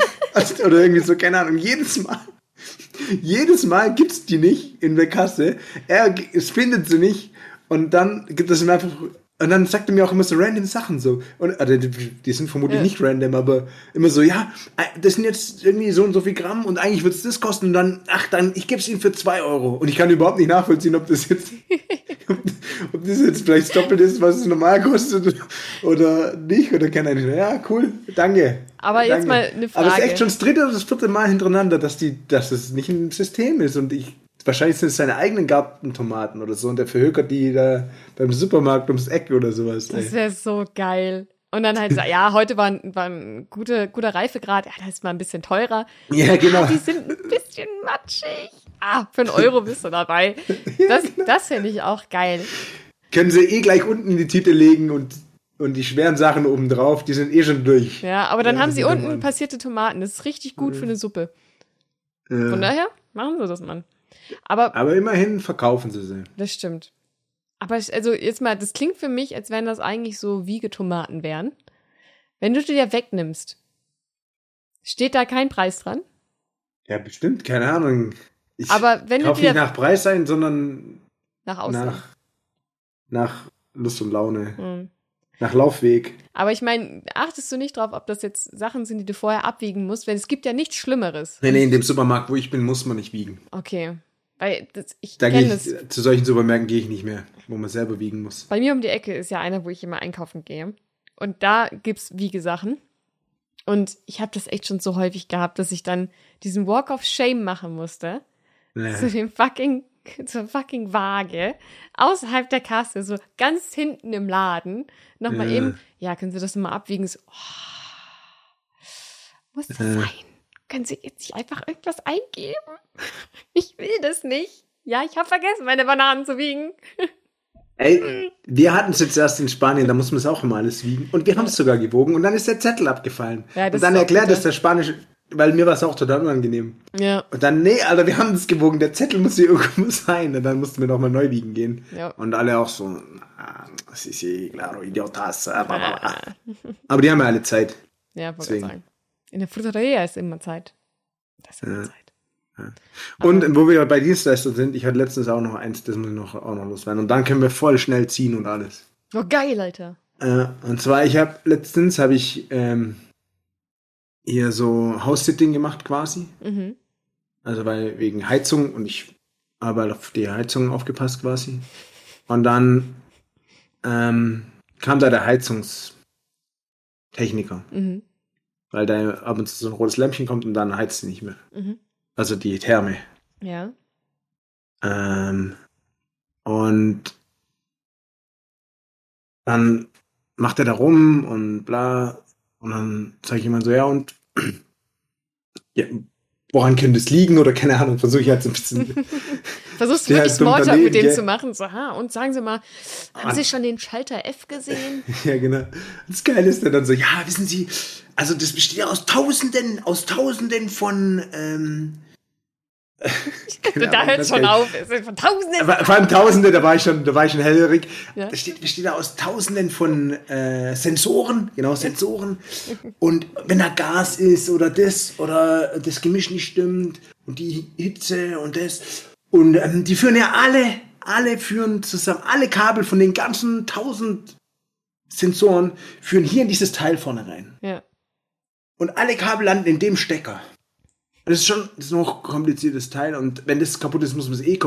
Oder irgendwie so, keine Ahnung. Jedes Mal. Jedes Mal gibt's die nicht in der Kasse. Er findet sie nicht. Und dann gibt es ihm einfach und dann sagt er mir auch immer so random Sachen so. Und also die, sind vermutlich ja. nicht random, aber immer so, ja, äh, das sind jetzt irgendwie so und so viel Gramm und eigentlich wird es das kosten und dann, ach, dann, ich gebe es ihm für zwei Euro. Und ich kann überhaupt nicht nachvollziehen, ob das jetzt, ob das jetzt vielleicht doppelt ist, was es normal kostet oder nicht. Oder keine Ahnung. Ja, cool, danke. Aber danke. jetzt mal eine Frage. Aber es ist echt schon das dritte oder das vierte Mal hintereinander, dass die, dass das nicht ein System ist und ich Wahrscheinlich sind es seine eigenen Gartentomaten oder so und der verhökert die da beim Supermarkt ums Eck oder sowas. Das wäre so geil. Und dann halt, ja, heute war ein, war ein guter, guter Reifegrad. Ja, das ist mal ein bisschen teurer. Ja, genau. Ah, die sind ein bisschen matschig. Ah, für einen Euro bist du dabei. Das, das finde ich auch geil. Können sie eh gleich unten in die Tüte legen und, und die schweren Sachen oben drauf, die sind eh schon durch. Ja, aber dann Ja, haben sie unten passierte Tomaten. Das ist richtig gut für eine Suppe. Ja. Von daher machen sie das, Mann. Aber Aber immerhin verkaufen sie sie. das stimmt. Aber ich, also jetzt mal, das klingt für mich, als wenn das eigentlich so Wiegetomaten wären. Wenn du die ja wegnimmst, steht da kein Preis dran. Ja, bestimmt, keine Ahnung. Ich Aber wenn du kaufe dir nicht nach Preis ein, sondern nach Aussehen. nach, nach Lust und Laune. Hm. Nach Laufweg. Aber ich meine, achtest du nicht drauf, ob das jetzt Sachen sind, die du vorher abwiegen musst? Weil es gibt ja nichts Schlimmeres. Nee, nee, in dem Supermarkt, wo ich bin, muss man nicht wiegen. Okay. Weil das, ich Da gehe kenne ich, das. zu solchen Supermärkten gehe ich nicht mehr, wo man selber wiegen muss. Bei mir um die Ecke ist ja einer, wo ich immer einkaufen gehe. Und da gibt's Wiegesachen. Und ich habe das echt schon so häufig gehabt, dass ich dann diesen Walk of Shame machen musste. Nee. Zu dem fucking, zur fucking Waage. Außerhalb der Kasse, so ganz hinten im Laden. Nochmal Ja. eben, ja, können Sie das nochmal abwiegen? So, oh, muss das Ja. sein? Können Sie jetzt nicht einfach irgendwas eingeben? Ich will das nicht. Ja, ich habe vergessen, meine Bananen zu wiegen. Ey, wir hatten es jetzt erst in Spanien, da muss man es auch immer alles wiegen. Und wir haben es sogar gewogen und dann ist der Zettel abgefallen. Ja, und dann erklärt es der Spanische, weil mir war es auch total unangenehm. Ja. Und dann, nee, Alter, wir haben es gewogen, der Zettel muss hier irgendwo sein. Und dann mussten wir nochmal neu wiegen gehen. Ja. Und alle auch so, ah, sí, sí, claro, idiotas. ah. Aber die haben ja alle Zeit. Ja, wollte sagen. In der Fruteria ist immer Zeit. Das ist immer Ja. Zeit. Und wo wir bei Dienstleistern sind, ich hatte letztens auch noch eins, das muss ich noch, auch noch loswerden. Und dann können wir voll schnell ziehen und alles. Oh, geil, Alter. Äh, und zwar, ich habe letztens habe ich ähm, hier so House-Sitting gemacht quasi. Mhm. Also weil wegen Heizung und ich habe halt auf die Heizung aufgepasst quasi. Und dann ähm, kam da der Heizungstechniker, Mhm. Weil da ab und zu so ein rotes Lämpchen kommt und dann heizt sie nicht mehr. Mhm. Also die Therme. Ja. Ähm, und dann macht er da rum und bla. Und dann sage ich immer so, ja, und ja, woran könnte es liegen? Oder keine Ahnung, versuche ich halt so ein bisschen. Versuchst du Ja, wirklich Smalltalk mit dem gell? zu machen? So, ha, und sagen Sie mal, haben Ah. Sie schon den Schalter F gesehen? ja, genau. Das Geile ist dann so, ja, wissen Sie, also das besteht ja aus Tausenden, aus Tausenden von, ähm, keine da hört das schon auf. Es sind von Tausenden. Vor allem Tausende, da war ich schon, da war ich schon hellhörig. Ja. Das steht, besteht aus Tausenden von äh, Sensoren, genau Sensoren. Und wenn da Gas ist oder das oder das Gemisch nicht stimmt und die Hitze und das und ähm, die führen ja alle, alle führen zusammen, alle Kabel von den ganzen tausend Sensoren führen hier in dieses Teil vorne rein. Ja. Und alle Kabel landen in dem Stecker. Das ist schon das ist ein hochkompliziertes Teil. Und wenn das kaputt ist, muss man das, eh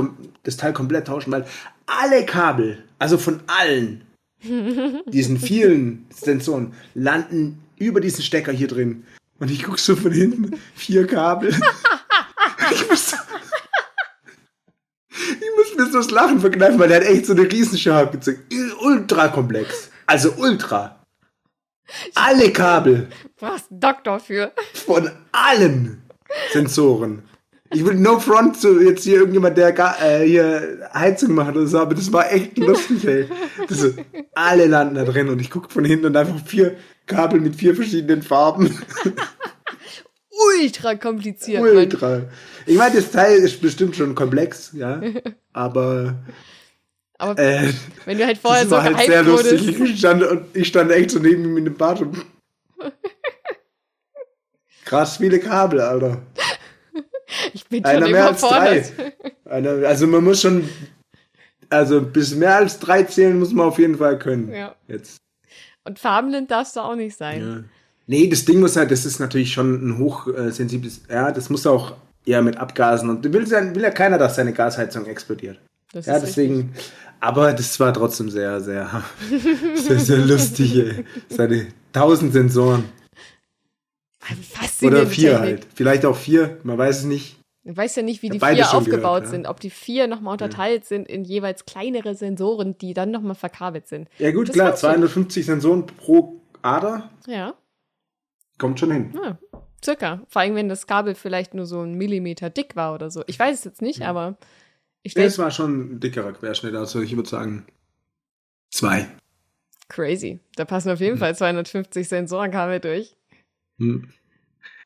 das Teil komplett tauschen, weil alle Kabel, also von allen diesen vielen Sensoren, landen über diesen Stecker hier drin. Und ich gucke so von hinten, vier Kabel. ich, muss, ich muss mir so das Lachen verkneifen, weil der hat echt so eine Riesenschau abgezogen. Ultra komplex. Also ultra. Alle Kabel Du brauchst einen Doktor für. von allen Sensoren. Ich will no front zu jetzt hier irgendjemand, der gar, äh, hier Heizung macht oder so, aber das war echt lustig, ey. Das so, alle landen da drin und ich gucke von hinten und einfach vier Kabel mit vier verschiedenen Farben. Ultra kompliziert. Mann. Ultra. Ich meine, das Teil ist bestimmt schon komplex, ja. Aber Aber äh, wenn du halt vorher das so war halt sehr lustig. Ich stand, ich stand echt so neben ihm in dem Bad und krass viele Kabel, Alter. Ich bin schon Einer mehr als drei. Einer- Also man muss schon, also bis mehr als drei zählen muss man auf jeden Fall können. Ja. Jetzt. Und farbenblind darfst du auch nicht sein. Ja. Nee, das Ding muss halt, das ist natürlich schon ein hochsensibles, ja, das muss auch eher mit Abgasen und will, ja- will ja keiner, dass seine Gasheizung explodiert. Das Ja, deswegen, aber das war trotzdem sehr, sehr, sehr, sehr lustig, ey. Seine tausend Sensoren. Faszinierende Oder vier Technik. halt. Vielleicht auch vier, man weiß es nicht. Du weißt ja nicht, wie Ja, die vier schon aufgebaut gehört, ja. sind. Ob die vier nochmal unterteilt sind in jeweils kleinere Sensoren, die dann nochmal verkabelt sind. Ja gut, Das klar, weiß ich. 250 Sensoren pro Ader. Ja, Kommt schon hin. ja, circa. Vor allem, wenn das Kabel vielleicht nur so ein Millimeter dick war oder so. Ich weiß es jetzt nicht, aber ich stelle Das war schon ein dickerer Querschnitt, also ich würde sagen zwei. crazy. Da passen auf jeden Fall 250 Sensorenkabel durch. Hm.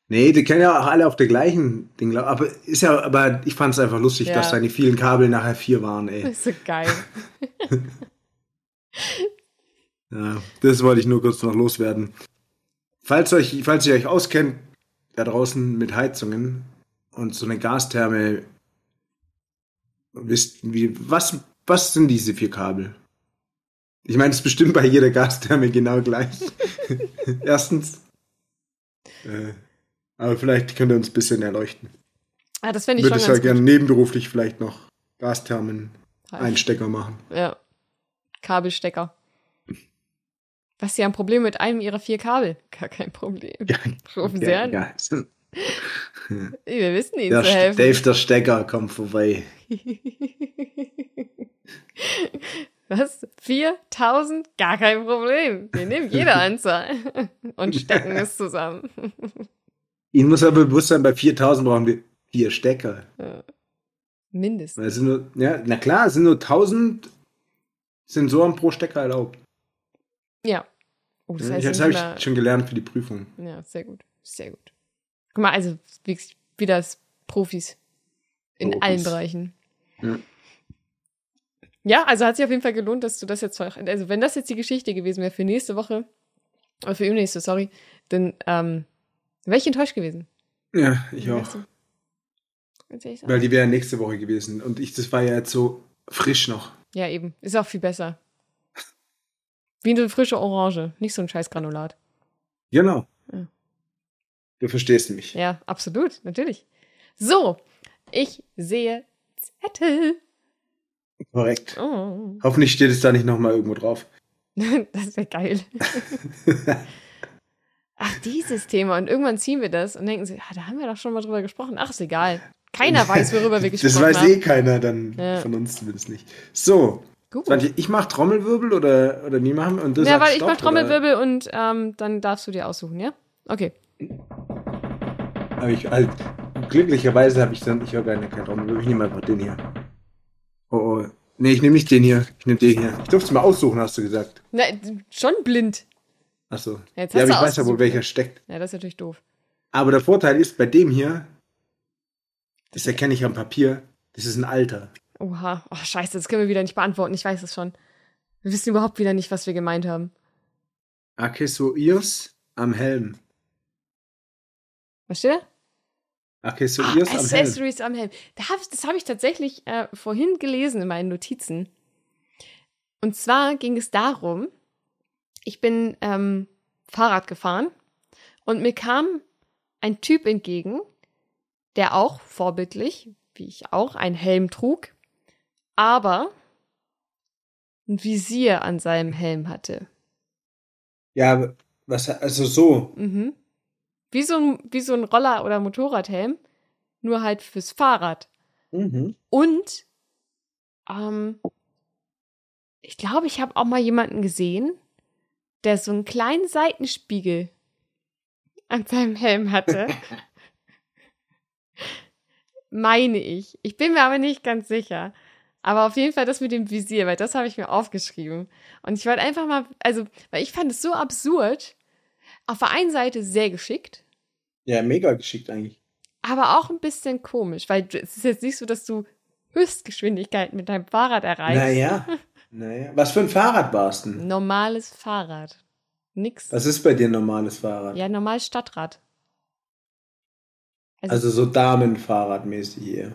Nee, die kennen ja auch alle auf der gleichen Ding, aber ist ja, aber ich fand es einfach lustig, Ja. dass da die vielen Kabel nachher vier waren, ey. Das ist so geil. Ja, das wollte ich nur kurz noch loswerden. Falls euch, falls ihr euch auskennt, da draußen mit Heizungen und so eine Gastherme, wisst, wie, was, was sind diese vier Kabel? Ich meine, es ist bestimmt bei jeder Gastherme genau gleich. Erstens. Äh, aber vielleicht könnt ihr uns ein bisschen erleuchten. Ah, das fände ich Würde schon ich ja gerne nebenberuflich vielleicht noch Gasthermen-Einstecker machen. Ja. Kabelstecker. Was Sie haben Problem mit einem Ihrer vier Kabel? Gar kein Problem. Rufen Sie Ja, an. ja. Wir wissen Ihnen Der zu helfen. Dave der Stecker kommt vorbei. Was? 4000? Gar kein Problem. Wir nehmen jede Anzahl und stecken es zusammen. Ihnen muss aber bewusst sein, bei 4000 brauchen wir vier Stecker. Mindestens. Weil es sind nur, ja, na klar, es sind nur 1000 Sensoren pro Stecker erlaubt. Ja. Oh, das heißt, das habe ich schon gelernt für die Prüfung. Ja, sehr gut. Sehr gut. Guck mal, also wie, wie das Profis in Profis. allen Bereichen. Ja. Ja, also hat sich auf jeden Fall gelohnt, dass du das jetzt, also wenn das jetzt die Geschichte gewesen wäre für nächste Woche, oder für übernächste, sorry, dann ähm, wäre ich enttäuscht gewesen. Ja, ich auch. Sagen. Weil die wären nächste Woche gewesen. Und ich, das war ja jetzt so frisch noch. Ja, eben. Ist auch viel besser. Wie eine frische Orange, nicht so ein scheiß Granulat. Genau. Ja. Du verstehst mich. Ja, absolut, natürlich. So, ich sehe Zettel. Korrekt. Oh. Hoffentlich steht es da nicht nochmal irgendwo drauf. Das wäre geil. Ach, dieses Thema. Und irgendwann ziehen wir das und denken sie, ah, da haben wir doch schon mal drüber gesprochen. Ach, ist egal. Keiner weiß, worüber wir gesprochen Das weiß haben. eh keiner dann Ja. von uns zumindest nicht. So, Gut. Ich mach Trommelwirbel oder, oder nie machen und du Ja, weil ich Stopp, mach Trommelwirbel und ähm, dann darfst du dir aussuchen, ja? Okay. Oder? Hab ich halt, glücklicherweise habe ich dann, ich höre keine, keinen Trommelwirbel, ich nehme einfach den hier. Oh, oh. Nee, ich nehme nicht den hier, ich nehme den hier. Ich durfte es mal aussuchen, hast du gesagt. Na, schon blind. Achso. Jetzt Ja, aber ich weiß ja wohl, welcher steckt. Ja, das ist natürlich doof. Aber der Vorteil ist, bei dem hier, das erkenne ich am Papier, das ist ein alter. Oha. Oh, scheiße, das können wir wieder nicht beantworten. Ich weiß es schon. Wir wissen überhaupt wieder nicht, was wir gemeint haben. Accessoires am Helm. Was steht da? Accessoires Ah, am Helm. Accessories am Helm. Da hab, das habe ich tatsächlich äh, vorhin gelesen in meinen Notizen. Und zwar ging es darum, ich bin ähm, Fahrrad gefahren und mir kam ein Typ entgegen, der auch vorbildlich, wie ich auch, einen Helm trug, aber ein Visier an seinem Helm hatte. Ja, was, also so. Mhm. Wie so ein, wie so ein Roller- oder Motorradhelm, nur halt fürs Fahrrad. Mhm. Und ähm, ich glaube, ich habe auch mal jemanden gesehen, der so einen kleinen Seitenspiegel an seinem Helm hatte. Meine ich. Ich bin mir aber nicht ganz sicher. Aber auf jeden Fall das mit dem Visier, weil das habe ich mir aufgeschrieben. Und ich wollte einfach mal, also, weil ich fand es so absurd. Auf der einen Seite sehr geschickt, Ja, mega geschickt eigentlich. aber auch ein bisschen komisch, weil es ist jetzt nicht so, dass du Höchstgeschwindigkeit mit deinem Fahrrad erreichst. Naja. naja. Was für ein Fahrrad warst du denn? Normales Fahrrad. Nix. Was ist bei dir ein normales Fahrrad? Ja, normales Stadtrad. Also, Also so Damenfahrradmäßig hier.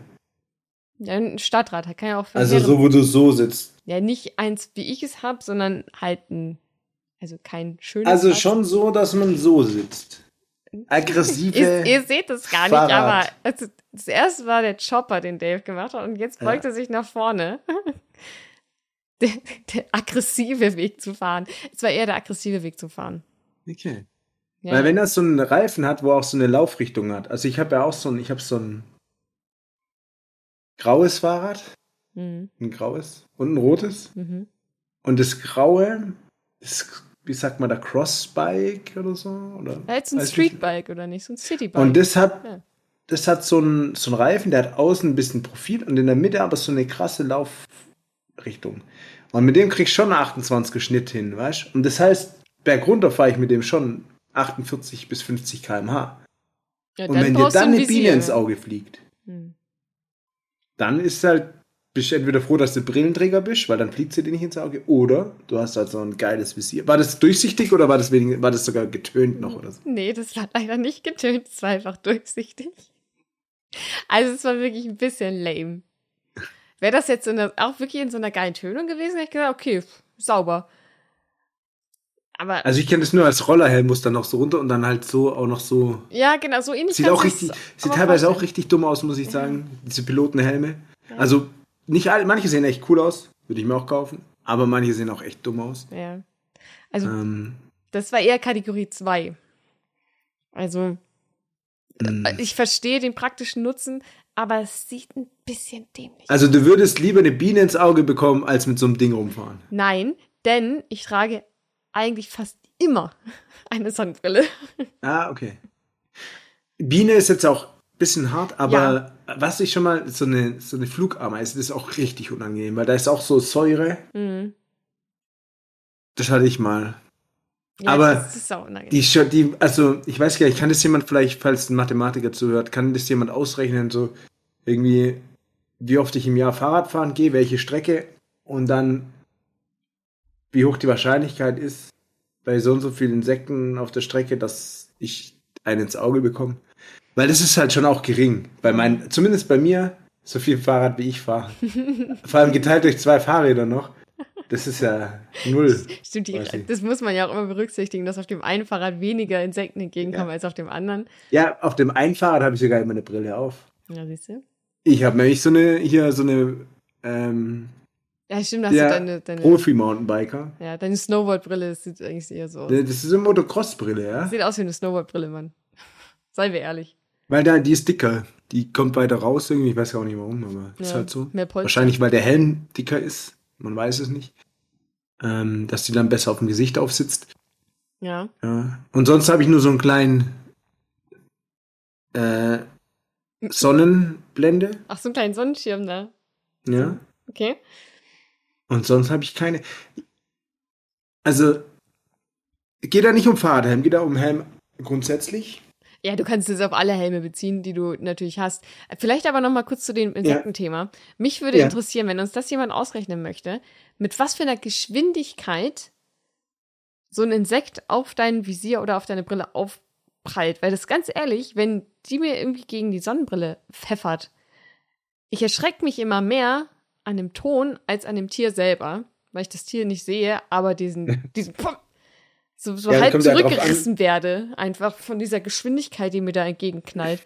ja, ein Stadtrad kann ja auch für Also Herren- so, wo du so sitzt. Ja, nicht eins, wie ich es habe, sondern halt ein, also kein schönes Also Rad. schon so, dass man so sitzt. Aggressive. Ihr, ihr seht es gar nicht, Fahrrad. aber also, das erste war der Chopper, den Dave gemacht hat, und jetzt Ja. beugt er sich nach vorne. Der, der aggressive Weg zu fahren. Es war eher der aggressive Weg zu fahren. Okay. Ja. Weil wenn das so einen Reifen hat, wo auch so eine Laufrichtung hat. Also ich habe ja auch so ein, ich habe so ein graues Fahrrad, mhm. ein graues und ein rotes. Mhm. Und das graue, das wie sagt man da, Crossbike oder so? Oder? Ja, jetzt ein. Streetbike oder nicht, so ein Citybike. Und das hat, Ja. das hat so einen so einen Reifen, der hat außen ein bisschen Profil und in der Mitte aber so eine krasse Laufrichtung. Und mit dem krieg ich schon 28er Schnitt hin, weißt du? Und das heißt, bergunter fahre ich mit dem schon 48 bis 50 km/h. ja, Und wenn dir dann ein eine Biene ins Auge fliegt, Hm. dann ist halt, bist du entweder froh, dass du Brillenträger bist, weil dann fliegt sie dir nicht ins Auge, oder du hast halt so ein geiles Visier. War das durchsichtig oder war das, wenig, war das sogar getönt noch oder so? Nee, das war leider nicht getönt, es war einfach durchsichtig. Also es war wirklich ein bisschen lame. Wäre das jetzt in der, auch wirklich in so einer geilen Tönung gewesen, hätte ich gesagt, okay, sauber. Aber Also ich kenne das nur als Rollerhelm, muss dann noch so runter und dann halt so auch noch so. ja, genau, so ähnlich Sieht auch richtig, sieht teilweise auch richtig dumm aus, muss ich sagen. Diese Pilotenhelme. Also nicht alle, manche sehen echt cool aus, würde ich mir auch kaufen. Aber manche sehen auch echt dumm aus. Ja. Also Ähm, das war eher Kategorie 2. Also mh. ich verstehe den praktischen Nutzen, aber es sieht ein bisschen dämlich also du würdest lieber eine Biene ins Auge bekommen, als mit so einem Ding rumfahren. Nein, denn ich trage eigentlich fast immer eine Sonnenbrille. Ah, okay. Biene ist jetzt auch ein bisschen hart, aber was ich schon mal, so eine, so eine Flugameise, das ist auch richtig unangenehm, weil da ist auch so Säure. Mhm. Das hatte ich mal. Ja, Aber das ist auch unangenehm. Die, die, also ich weiß gar nicht, kann das jemand vielleicht, falls ein Mathematiker zuhört, kann das jemand ausrechnen, so irgendwie, wie oft ich im Jahr Fahrrad fahren gehe, welche Strecke und dann, wie hoch die Wahrscheinlichkeit ist, bei so und so vielen Insekten auf der Strecke, dass ich einen ins Auge bekomme. Weil das ist halt schon auch gering. Bei meinen, zumindest bei mir, so viel Fahrrad wie ich fahre. Vor allem geteilt durch zwei Fahrräder noch. Das ist ja null. Stimmt, das muss man ja auch immer berücksichtigen, dass auf dem einen Fahrrad weniger Insekten entgegenkommen Ja. als auf dem anderen. Ja, auf dem einen Fahrrad habe ich sogar immer eine Brille auf. Ja, siehst du? Ich habe nämlich so eine, hier so eine ähm, Ja, stimmt, hast Ja, du deine, deine, Profi-Mountainbiker. ja, deine Snowboard-Brille, sieht eigentlich eher so aus. Das ist eine Motocross-Brille, ja? Sieht aus wie eine Snowboard-Brille, Mann. Seien wir ehrlich. Weil da, die ist dicker. Die kommt weiter raus irgendwie, ich weiß auch nicht warum, aber ist Ja, halt so. mehr Polster. Wahrscheinlich, weil der Helm dicker ist. Man weiß es nicht. Ähm, dass die dann besser auf dem Gesicht aufsitzt. Ja. Ja. Und sonst habe ich nur so einen kleinen äh, Sonnenblende. Ach, so einen kleinen Sonnenschirm da. Ja. Okay. Und sonst habe ich keine. Also, geht da nicht um Fahrradhelm, geht da um Helm grundsätzlich. Ja, du kannst es auf alle Helme beziehen, die du natürlich hast. Vielleicht aber noch mal kurz zu dem Insektenthema. Mich würde Ja. interessieren, wenn uns das jemand ausrechnen möchte, mit was für einer Geschwindigkeit so ein Insekt auf dein Visier oder auf deine Brille aufprallt. Weil das ganz ehrlich, wenn die mir irgendwie gegen die Sonnenbrille pfeffert, ich erschrecke mich immer mehr an dem Ton als an dem Tier selber, weil ich das Tier nicht sehe, aber diesen, diesen Pum, so, so Ja, halb kommt ja zurückgerissen werde, einfach von dieser Geschwindigkeit, die mir da entgegenknallt.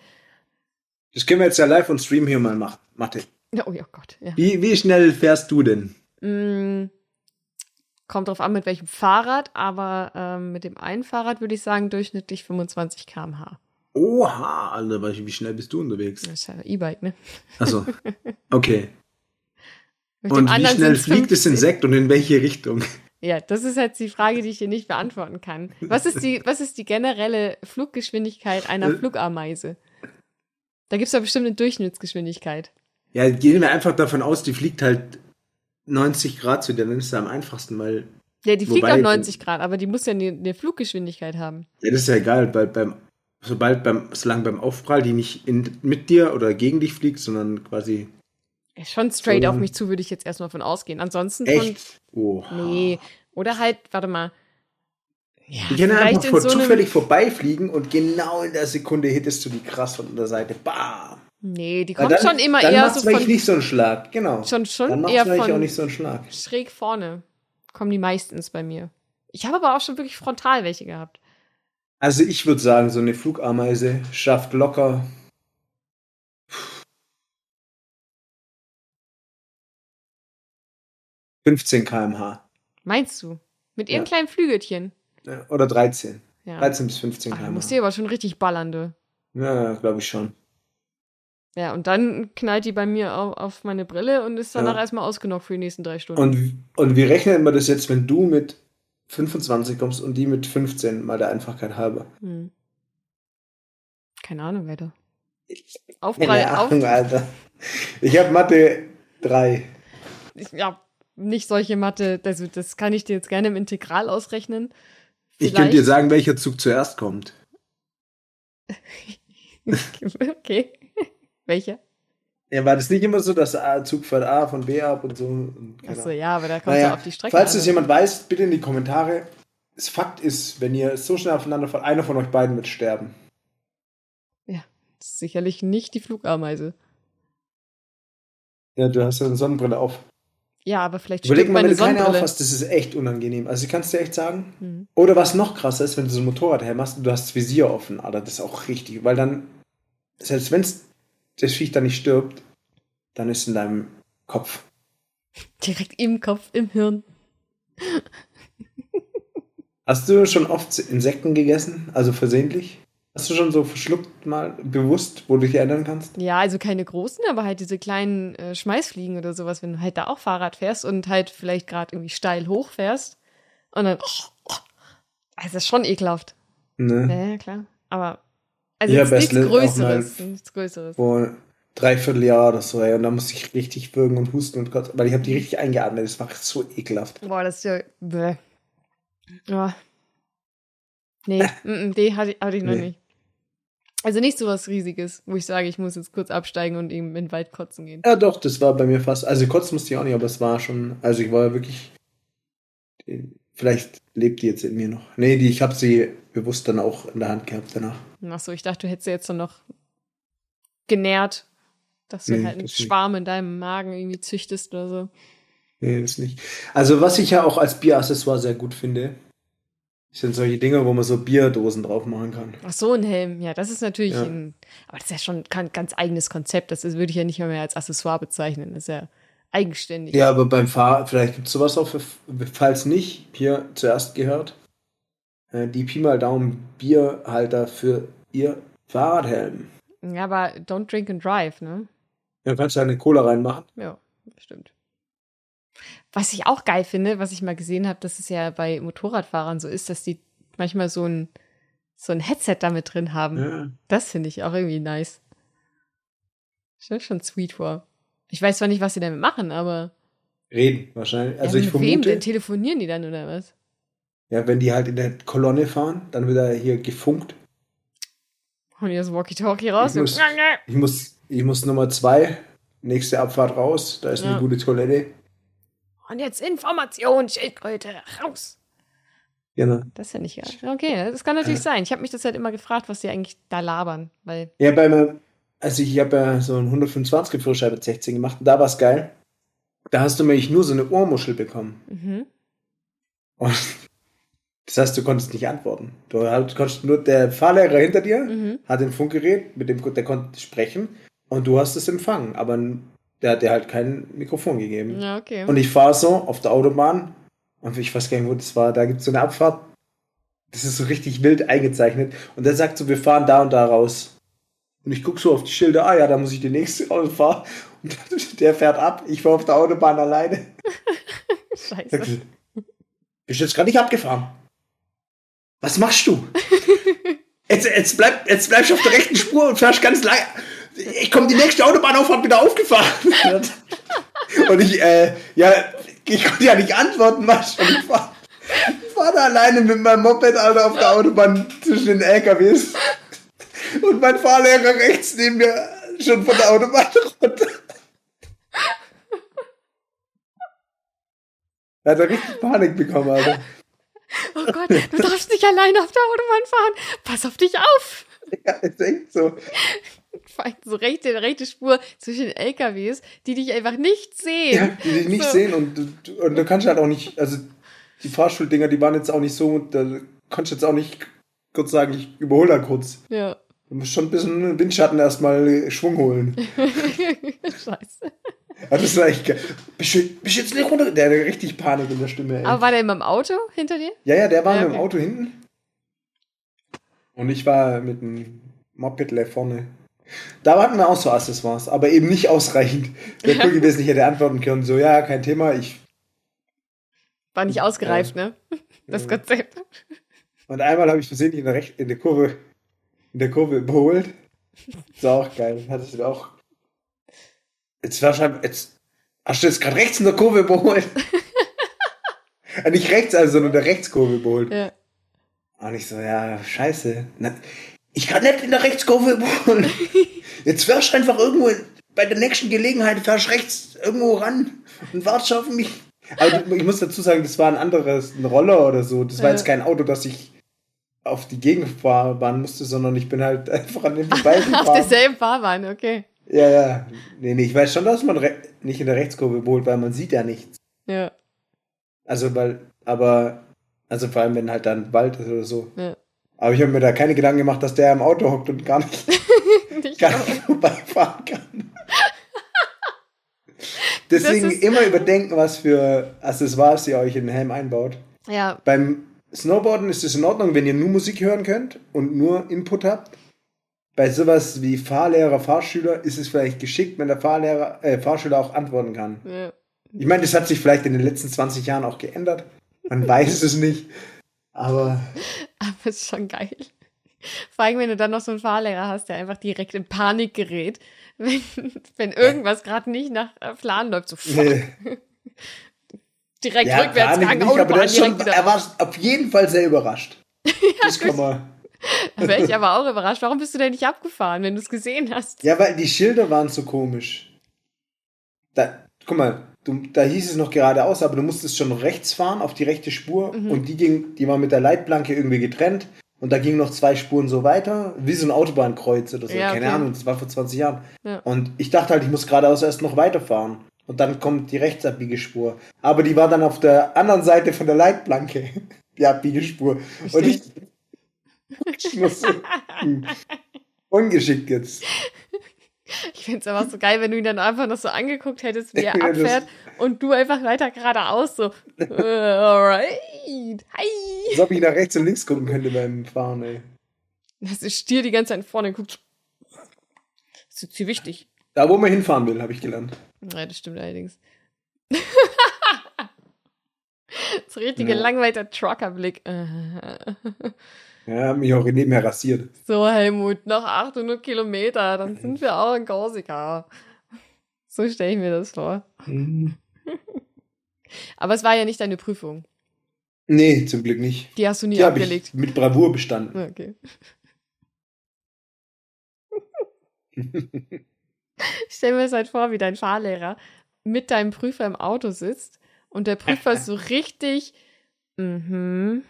Das können wir jetzt ja live on Stream hier mal machen. Mathe. Ja, Oh ja Gott, ja. Wie, wie schnell fährst du denn? Mm, kommt drauf an, mit welchem Fahrrad, aber ähm, mit dem einen Fahrrad würde ich sagen durchschnittlich 25 km/h. Oha, Alter, wie schnell bist du unterwegs? Das ist ja E-Bike, ne? Achso, okay. Und wie schnell fliegt das 50. Insekt und in welche Richtung? Ja, das ist jetzt die Frage, die ich hier nicht beantworten kann. Was ist die, was ist die generelle Fluggeschwindigkeit einer Äh. Flugameise? Da gibt es ja bestimmt eine Durchschnittsgeschwindigkeit. Ja, gehen wir einfach davon aus, die fliegt halt 90 Grad zu dir, dann ist es am einfachsten, weil, Ja, die fliegt auch 90 Grad, aber die muss ja eine, eine Fluggeschwindigkeit haben. ja, das ist ja egal, weil beim, sobald beim, solange beim Aufprall die nicht in, mit dir oder gegen dich fliegt, sondern quasi Ja, schon straight So- auf mich zu, würde ich jetzt erstmal von ausgehen. Ansonsten von. echt. Oh. Nee. Oder halt, warte mal. Ja, Die können einfach in vor, so zufällig vorbeifliegen und genau in der Sekunde hittest du die krass von der Seite. Bam! Nee, die kommt schon immer dann eher so vielleicht von nicht so einen Schlag, genau. schon schon dann macht's eher von auch nicht so einen Schlag. schräg vorne. Kommen die meistens bei mir. Ich habe aber auch schon wirklich frontal welche gehabt. Also ich würde sagen, so eine Flugameise schafft locker ...15 km/h. Meinst du? Mit ihren Ja. kleinen Flügelchen. Ja, Oder 13. Ja. 13 bis 15 Ach, da km/h. musst du aber schon richtig ballern, du. Ja, glaube ich schon. Ja, und dann knallt die bei mir auf, auf meine Brille und ist danach Ja. erstmal ausgenockt für die nächsten drei Stunden. Und, und wie rechnet man das jetzt, wenn du mit 25 kommst und die mit 15, mal der Einfachkeit halber. Hm. Keine Ahnung, weiter. Keine Aufprall, auf, Ahnung, Alter. Ich habe Mathe 3. ich, ja, nicht solche Mathe, das, das kann ich dir jetzt gerne im Integral ausrechnen. Ich könnte dir sagen, welcher Zug zuerst kommt. okay. Welcher? Ja, war das nicht immer so, dass A- Zug fährt A von B ab und so? Und Achso, ja, aber da kommt Naja, es auf die Strecke falls es jemand weiß, bitte in die Kommentare. Das Fakt ist, wenn ihr so schnell aufeinander fahrt, einer von euch beiden wird sterben. Das ist sicherlich nicht die Flugameise. Ja, du hast ja eine Sonnenbrille auf. Ja, aber vielleicht Überleg mal, wenn du keine aufhast, das ist echt unangenehm. Also ich kann es dir echt sagen. Hm. Oder was noch krasser ist, wenn du so ein Motorradhelm hast und du hast das Visier offen, Alter, das ist auch richtig. Weil dann, selbst wenn das Viech dann nicht stirbt, dann ist in deinem Kopf. Direkt im Kopf, im Hirn. Hast du schon oft Insekten gegessen? Also versehentlich? Hast du schon so verschluckt mal bewusst, wo du dich erinnern kannst? Ja, also keine großen, aber halt diese kleinen äh, Schmeißfliegen oder sowas, wenn du halt da auch Fahrrad fährst und halt vielleicht gerade irgendwie steil hochfährst und dann. Also das ist schon ekelhaft. Ne? Ja, ja, klar. Aber. Also Ja, nichts Größeres. Nichts Größeres. Vor dreiviertel Jahr oder so, ey, und da musste ich richtig würgen und husten und Gott, weil ich habe die richtig eingeatmet, das war so ekelhaft. Boah, das ist ja. Bäh. Ja. Nee, mm, mm, die hatte, ich- hatte ich noch Nee. nicht. Also nicht so was Riesiges, wo ich sage, ich muss jetzt kurz absteigen und eben in den Wald kotzen gehen. Ja, doch, das war bei mir fast. Also kurz musste ich auch nicht, aber es war schon. Also ich war wirklich. Vielleicht lebt die jetzt in mir noch. Nee, die, ich habe sie bewusst dann auch in der Hand gehabt danach. Ach so, ich dachte, du hättest jetzt dann noch genährt, dass du Nee, halt einen das nicht. Schwarm in deinem Magen irgendwie züchtest oder so. Nee, das nicht. Also was ich ja auch als Bieraccessoire sehr gut finde, sind solche Dinge, wo man so Bierdosen drauf machen kann. Ach so, ein Helm. Ja, das ist natürlich Ja. ein, aber das ist ja schon kein ganz eigenes Konzept. Das würde ich ja nicht mal mehr als Accessoire bezeichnen. Das ist ja eigenständig. Ja, aber beim Fahrrad, vielleicht gibt es sowas auch, für, falls nicht, hier zuerst gehört, die Pi mal Daumen Bierhalter für ihr Fahrradhelm. Ja, aber don't drink and drive, ne? Da kannst du eine Cola reinmachen. Ja, stimmt. Was ich auch geil finde, was ich mal gesehen habe, dass es ja bei Motorradfahrern so ist, dass die manchmal so ein, so ein Headset damit drin haben. Ja. Das finde ich auch irgendwie nice. Dir schon sweet vor. Ich weiß zwar nicht, was sie damit machen, aber. Reden wahrscheinlich. Also ja, ich mit wem vermute, denn? Telefonieren die dann oder was? Ja, wenn die halt in der Kolonne fahren, dann wird er hier gefunkt. Holen die das Walkie-Talkie raus? Ich muss- und- Ich muss, ich muss Nummer zwei, nächste Abfahrt raus, da ist Ja. eine gute Toilette. Und jetzt Information, Schildkröte, raus. Genau. Das ist ja nicht geil. Okay, das kann natürlich sein. Ich habe mich das halt immer gefragt, was die eigentlich da labern, weil. Ja, bei mir, also ich habe ja so einen 125 Führerschein mit 16 gemacht und da war es geil. Da hast du nämlich nur so eine Ohrmuschel bekommen. Mhm. Und das heißt, du konntest nicht antworten. Du halt- konntest nur, der Fahrlehrer hinter dir Mhm. hat ein Funkgerät, mit dem der konnte sprechen und du hast es empfangen, aber der hat dir halt kein Mikrofon gegeben. Ja, okay. Und ich fahre so auf der Autobahn und ich weiß gar nicht, wo das war. Da gibt es so eine Abfahrt. Das ist so richtig wild eingezeichnet. Und der sagt so, wir fahren da und da raus. Und ich gucke so auf die Schilder, ah ja, da muss ich den nächsten Auto fahren. Und der fährt ab. Ich fahre auf der Autobahn alleine. Scheiße. Bist du jetzt gerade nicht abgefahren? Was machst du? Jetzt, jetzt, bleib, jetzt bleibst du auf der rechten Spur und fährst ganz lang. Ich komme die nächste Autobahnauffahrt wieder aufgefahren. Und ich, äh, ja, ich konnte ja nicht antworten, was ich fahr, fahr da alleine mit meinem Moped, Alter, auf der Autobahn zwischen den LKWs. Und mein Fahrlehrer rechts neben mir schon von der Autobahn runter. Da hat er richtig Panik bekommen, Alter. Oh Gott, du darfst nicht alleine auf der Autobahn fahren. Pass auf dich auf. Ja, ist echt so. So rechte, rechte Spur zwischen den LKWs, die dich einfach nicht sehen. Ja, die dich nicht So. sehen und, du- und du kannst halt auch nicht, also die Fahrschuldinger, die waren jetzt auch nicht so, da kannst du jetzt auch nicht kurz sagen, ich überhole da kurz. Ja. Du musst schon ein bisschen Windschatten erstmal Schwung holen. Scheiße. Ja, das ist echt geil. Bist du, bist du jetzt nicht runter? Der hat richtig Panik in der Stimme. Ey. Aber war der immer im Auto hinter dir? ja, ja, der war Ja, mit dem okay. Auto hinten. Und ich war mit dem Moped vorne. Da hatten wir auch so Accessoires, aber eben nicht ausreichend. Wäre cool gewesen, ich hätte antworten können, so, ja, kein Thema, ich War nicht ausgereift, ne? Das Ja. Konzept. Und einmal habe ich versehentlich in der, Rech in der Kurve in der Kurve überholt. Das war auch geil. Hattest du auch. Jetzt war schon, jetzt hast du jetzt gerade rechts in der Kurve überholt. Äh, Nicht rechts, also, sondern in der Rechtskurve überholt. Ja. Und ich so, ja, scheiße. Na, ich kann nicht in der Rechtskurve überholen. Jetzt fährst du einfach irgendwo bei der nächsten Gelegenheit, fährst rechts irgendwo ran und wartest auf mich. Aber ich muss dazu sagen, das war ein anderes, ein Roller oder so. Das war Ja. jetzt kein Auto, das ich auf die Gegenfahrbahn musste, sondern ich bin halt einfach an dem Auf vorbeigefahren. derselben Fahrbahn, okay. Ja, ja. Nee, nee, ich weiß schon, dass man nicht in der Rechtskurve überholt, weil man sieht ja nichts. Ja. Also, weil, aber, also vor allem, wenn halt dann Wald ist oder so. Ja. Aber ich habe mir da keine Gedanken gemacht, dass der im Auto hockt und gar nicht, Ich gar auch. nicht vorbeifahren kann. Deswegen immer überdenken, was für Accessoires ihr euch in den Helm einbaut. Ja, Beim Snowboarden ist es in Ordnung, wenn ihr nur Musik hören könnt und nur Input habt. Bei sowas wie Fahrlehrer, Fahrschüler ist es vielleicht geschickt, wenn der Fahrlehrer, äh, Fahrschüler auch antworten kann. ja. Ich meine, das hat sich vielleicht in den letzten 20 Jahren auch geändert. Man weiß es nicht. Aber Aber ist schon geil. Vor allem, wenn du dann noch so einen Fahrlehrer hast, der einfach direkt in Panik gerät, wenn, wenn irgendwas gerade nicht nach äh, Plan läuft. So fuck, äh, direkt ja, rückwärts Panik nicht, aber Autobahn ist schon, er war auf jeden Fall sehr überrascht. das kann man. Da wäre ich aber auch überrascht. Warum bist du denn nicht abgefahren, wenn du es gesehen hast? Ja, weil die Schilder waren so komisch. Da, guck mal, du, da hieß es noch geradeaus, aber du musstest schon rechts fahren auf die rechte Spur Mhm. und die ging, die war mit der Leitplanke irgendwie getrennt und da gingen noch zwei Spuren so weiter, wie so ein Autobahnkreuz oder so. Ja, Keine okay. Ahnung, das war vor 20 Jahren. Ja. Und ich dachte halt, ich muss geradeaus erst noch weiterfahren. Und dann kommt die Rechtsabbiegespur. Aber die war dann auf der anderen Seite von der Leitplanke, die Abbiegespur. Und ich, hm, ungeschickt jetzt. Ich finde es aber so geil, wenn du ihn dann einfach noch so angeguckt hättest, wie er das- abfährt und du einfach weiter geradeaus so, äh, alright, hi. Als ob ich nach rechts und links gucken könnte beim Fahren, ey. Das ist Stier die ganze Zeit vorne guckt. Das ist hier wichtig. Da, wo man hinfahren will, habe ich gelernt. Ja, das stimmt allerdings. so richtiger Ja. langweiliger Truckerblick. Ja, hab mich auch nebenher rasiert. So, Helmut, noch 800 Kilometer, dann sind wir auch in Korsika. So stelle ich mir das vor. Aber es war ja nicht deine Prüfung. Nee, zum Glück nicht. Die hast du nie Die abgelegt. ich mit Bravour bestanden. Okay. Stell mir das halt vor, wie dein Fahrlehrer mit deinem Prüfer im Auto sitzt und der Prüfer ist so richtig. Mhm.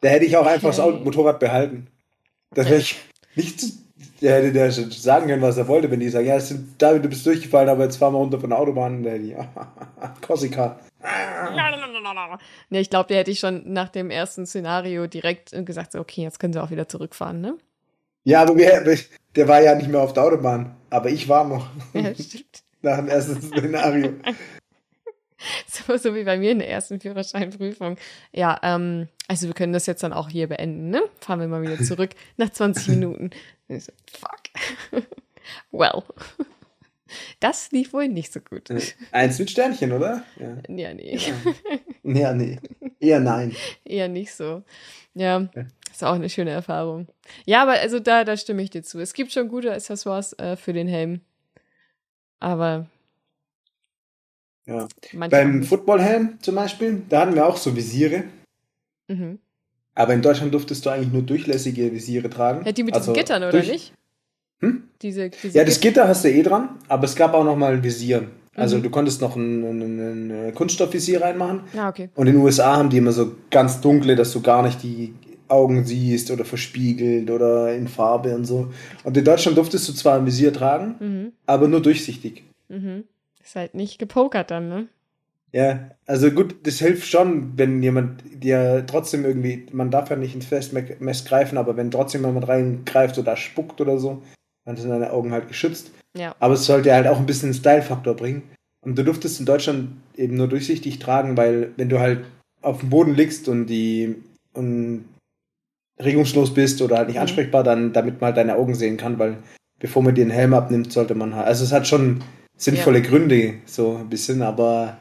Da hätte ich auch einfach das Okay. Auto, Motorrad behalten. Das wäre ich nicht. Der hätte der schon sagen können, was er wollte, wenn die sagen, ja, sind, David, du bist durchgefallen, aber jetzt fahren wir runter von der Autobahn. Der hätte ich, Korsika. Ne, ich glaube, der hätte ich schon nach dem ersten Szenario direkt gesagt, so, okay, jetzt können sie auch wieder zurückfahren, ne? Ja, aber wir, der war ja nicht mehr auf der Autobahn. Aber ich war noch Ja, stimmt. nach dem ersten Szenario. So, so wie bei mir in der ersten Führerscheinprüfung. Ja, ähm, also wir können das jetzt dann auch hier beenden, ne? Fahren wir mal wieder zurück nach 20 Minuten. So, fuck. well. Das lief wohl nicht so gut. Eins mit Sternchen, oder? Ja. Ja, nee. Ja, nee. Eher nein. Eher nicht so. Ja, ist auch eine schöne Erfahrung. Ja, aber also da, da stimme ich dir zu. Es gibt schon gute Accessoires äh, für den Helm. Aber Ja. manche Beim. Footballhelm zum Beispiel, da hatten wir auch so Visiere. Mhm. Aber in Deutschland durftest du eigentlich nur durchlässige Visiere tragen. Ja, die mit Also diesen Gittern, oder durch- nicht? Hm? Diese, diese Ja, das Gitter- hast du eh dran, aber es gab auch noch mal ein Visier. Also Mhm. du konntest noch ein, ein, ein, ein Kunststoffvisier reinmachen. Ah, okay. Und in den USA haben die immer so ganz dunkle, dass du gar nicht die Augen siehst oder verspiegelt oder in Farbe und so. Und in Deutschland durftest du zwar ein Visier tragen, Mhm. aber nur durchsichtig. Mhm. Ist halt nicht gepokert dann, ne? Ja, also gut, das hilft schon, wenn jemand dir trotzdem irgendwie, man darf ja nicht ins Festmess greifen, aber wenn trotzdem jemand reingreift oder spuckt oder so, dann sind deine Augen halt geschützt. Ja. Aber es sollte halt auch ein bisschen Style-Faktor bringen. Und du durftest in Deutschland eben nur durchsichtig tragen, weil wenn du halt auf dem Boden liegst und die und regungslos bist oder halt nicht Mhm. ansprechbar, dann damit man halt deine Augen sehen kann, weil bevor man dir den Helm abnimmt, sollte man halt. Also es hat schon sinnvolle Gründe, so ein bisschen, aber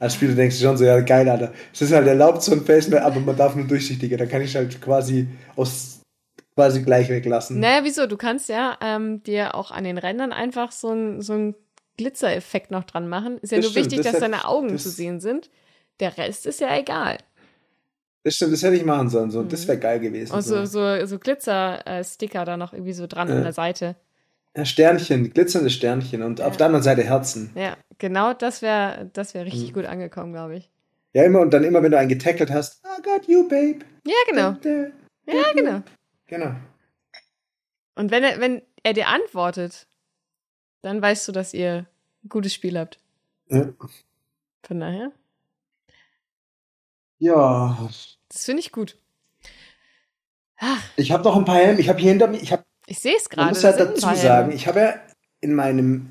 Als Spieler denkst du schon so, ja geil, Alter. Es ist halt erlaubt so ein Face, aber man darf nur durchsichtiger. Da kann ich halt quasi aus quasi gleich weglassen. Naja, wieso? Du kannst ja ähm, dir auch an den Rändern einfach so ein, so ein Glitzereffekt noch dran machen. Ist ja Das nur stimmt, wichtig, das dass hat- deine Augen das- zu sehen sind. Der Rest ist ja egal. Das stimmt, das hätte ich machen sollen. So. Das wäre geil gewesen. Und so. so, so, Glitzer-Sticker da noch irgendwie so dran Ja. an der Seite. Ja, Sternchen, glitzernde Sternchen und auf der anderen Seite Herzen. Ja, genau das wäre das wär Mhm. richtig gut angekommen, glaube ich. Ja, immer und dann immer, wenn du einen getackelt hast, I got you, babe. Ja, genau. Ja, genau. Genau. Und wenn er, wenn er dir antwortet, dann weißt du, dass ihr ein gutes Spiel habt. Ja. Von daher, Ja, das finde ich gut. Ach, ich habe noch ein paar Helme. Ich habe hier hinter mir, ich habe, ich sehe es gerade. muss das halt dazu paar sagen, ich habe ja in meinem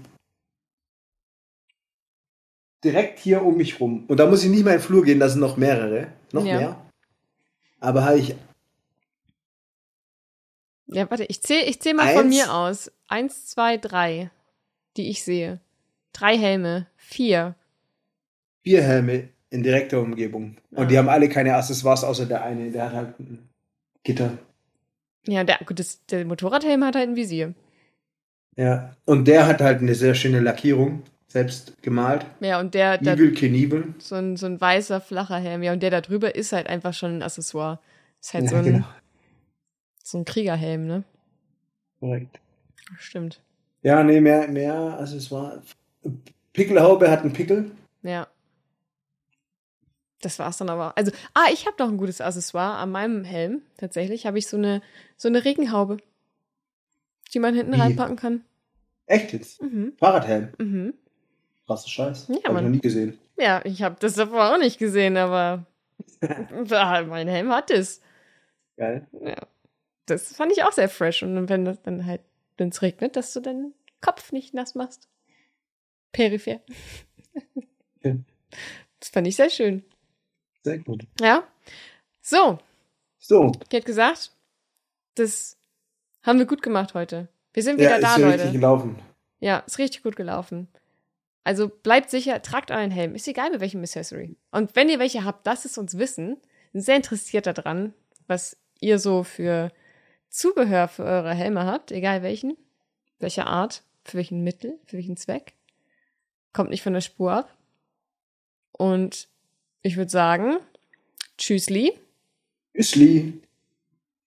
direkt hier um mich rum und da muss ich nicht mal in den Flur gehen, da sind noch mehrere, noch Ja. mehr. Aber habe ich Ja, warte, ich zähle ich zähl mal von Eins. mir aus. Eins, zwei, drei, die ich sehe. Drei Helme, vier. vier Helme in direkter Umgebung und die haben alle keine Accessoires außer der eine, der hat halt ein Gitter. Ja, der, gut, das, der Motorradhelm hat halt ein Visier. Ja, und der hat halt eine sehr schöne Lackierung, selbst gemalt. Ja, und der, der Evil Knievel. so ein, so ein weißer, flacher Helm. Ja, und der da drüber ist halt einfach schon ein Accessoire. Ist halt Ja, so, ein, genau. so ein Kriegerhelm, ne? Korrekt. Stimmt. Ja, nee, mehr, mehr Accessoire. Pickelhaube hat einen Pickel. Ja. Das war's dann aber. Also, ah, ich habe noch ein gutes Accessoire an meinem Helm. Tatsächlich habe ich so eine, so eine Regenhaube, die man hinten Wie? reinpacken kann. Echt jetzt? Mhm. Fahrradhelm. Mhm. Krasser Scheiß. Ja, Hab ich noch nie gesehen. Ja, ich habe das davor auch nicht gesehen, aber mein Helm hat es. Geil. Ja. Das fand ich auch sehr fresh. Und wenn das dann halt, wenn es regnet, dass du deinen Kopf nicht nass machst. Peripher. Das fand ich sehr schön. Sehr gut. Ja. So, So. ich hätte gesagt, das haben wir gut gemacht heute. Wir sind Ja, wieder ist da, ja Leute. richtig gelaufen. Ja, ist richtig gut gelaufen. Also bleibt sicher, tragt euren Helm. Ist egal mit welchem Accessory. Und wenn ihr welche habt, lasst es uns wissen. Bin sehr interessiert daran, was ihr so für Zubehör für eure Helme habt, egal welchen, welcher Art, für welchen Mittel, für welchen Zweck. Kommt nicht von der Spur ab. Und ich würde sagen, tschüssli. Üsli.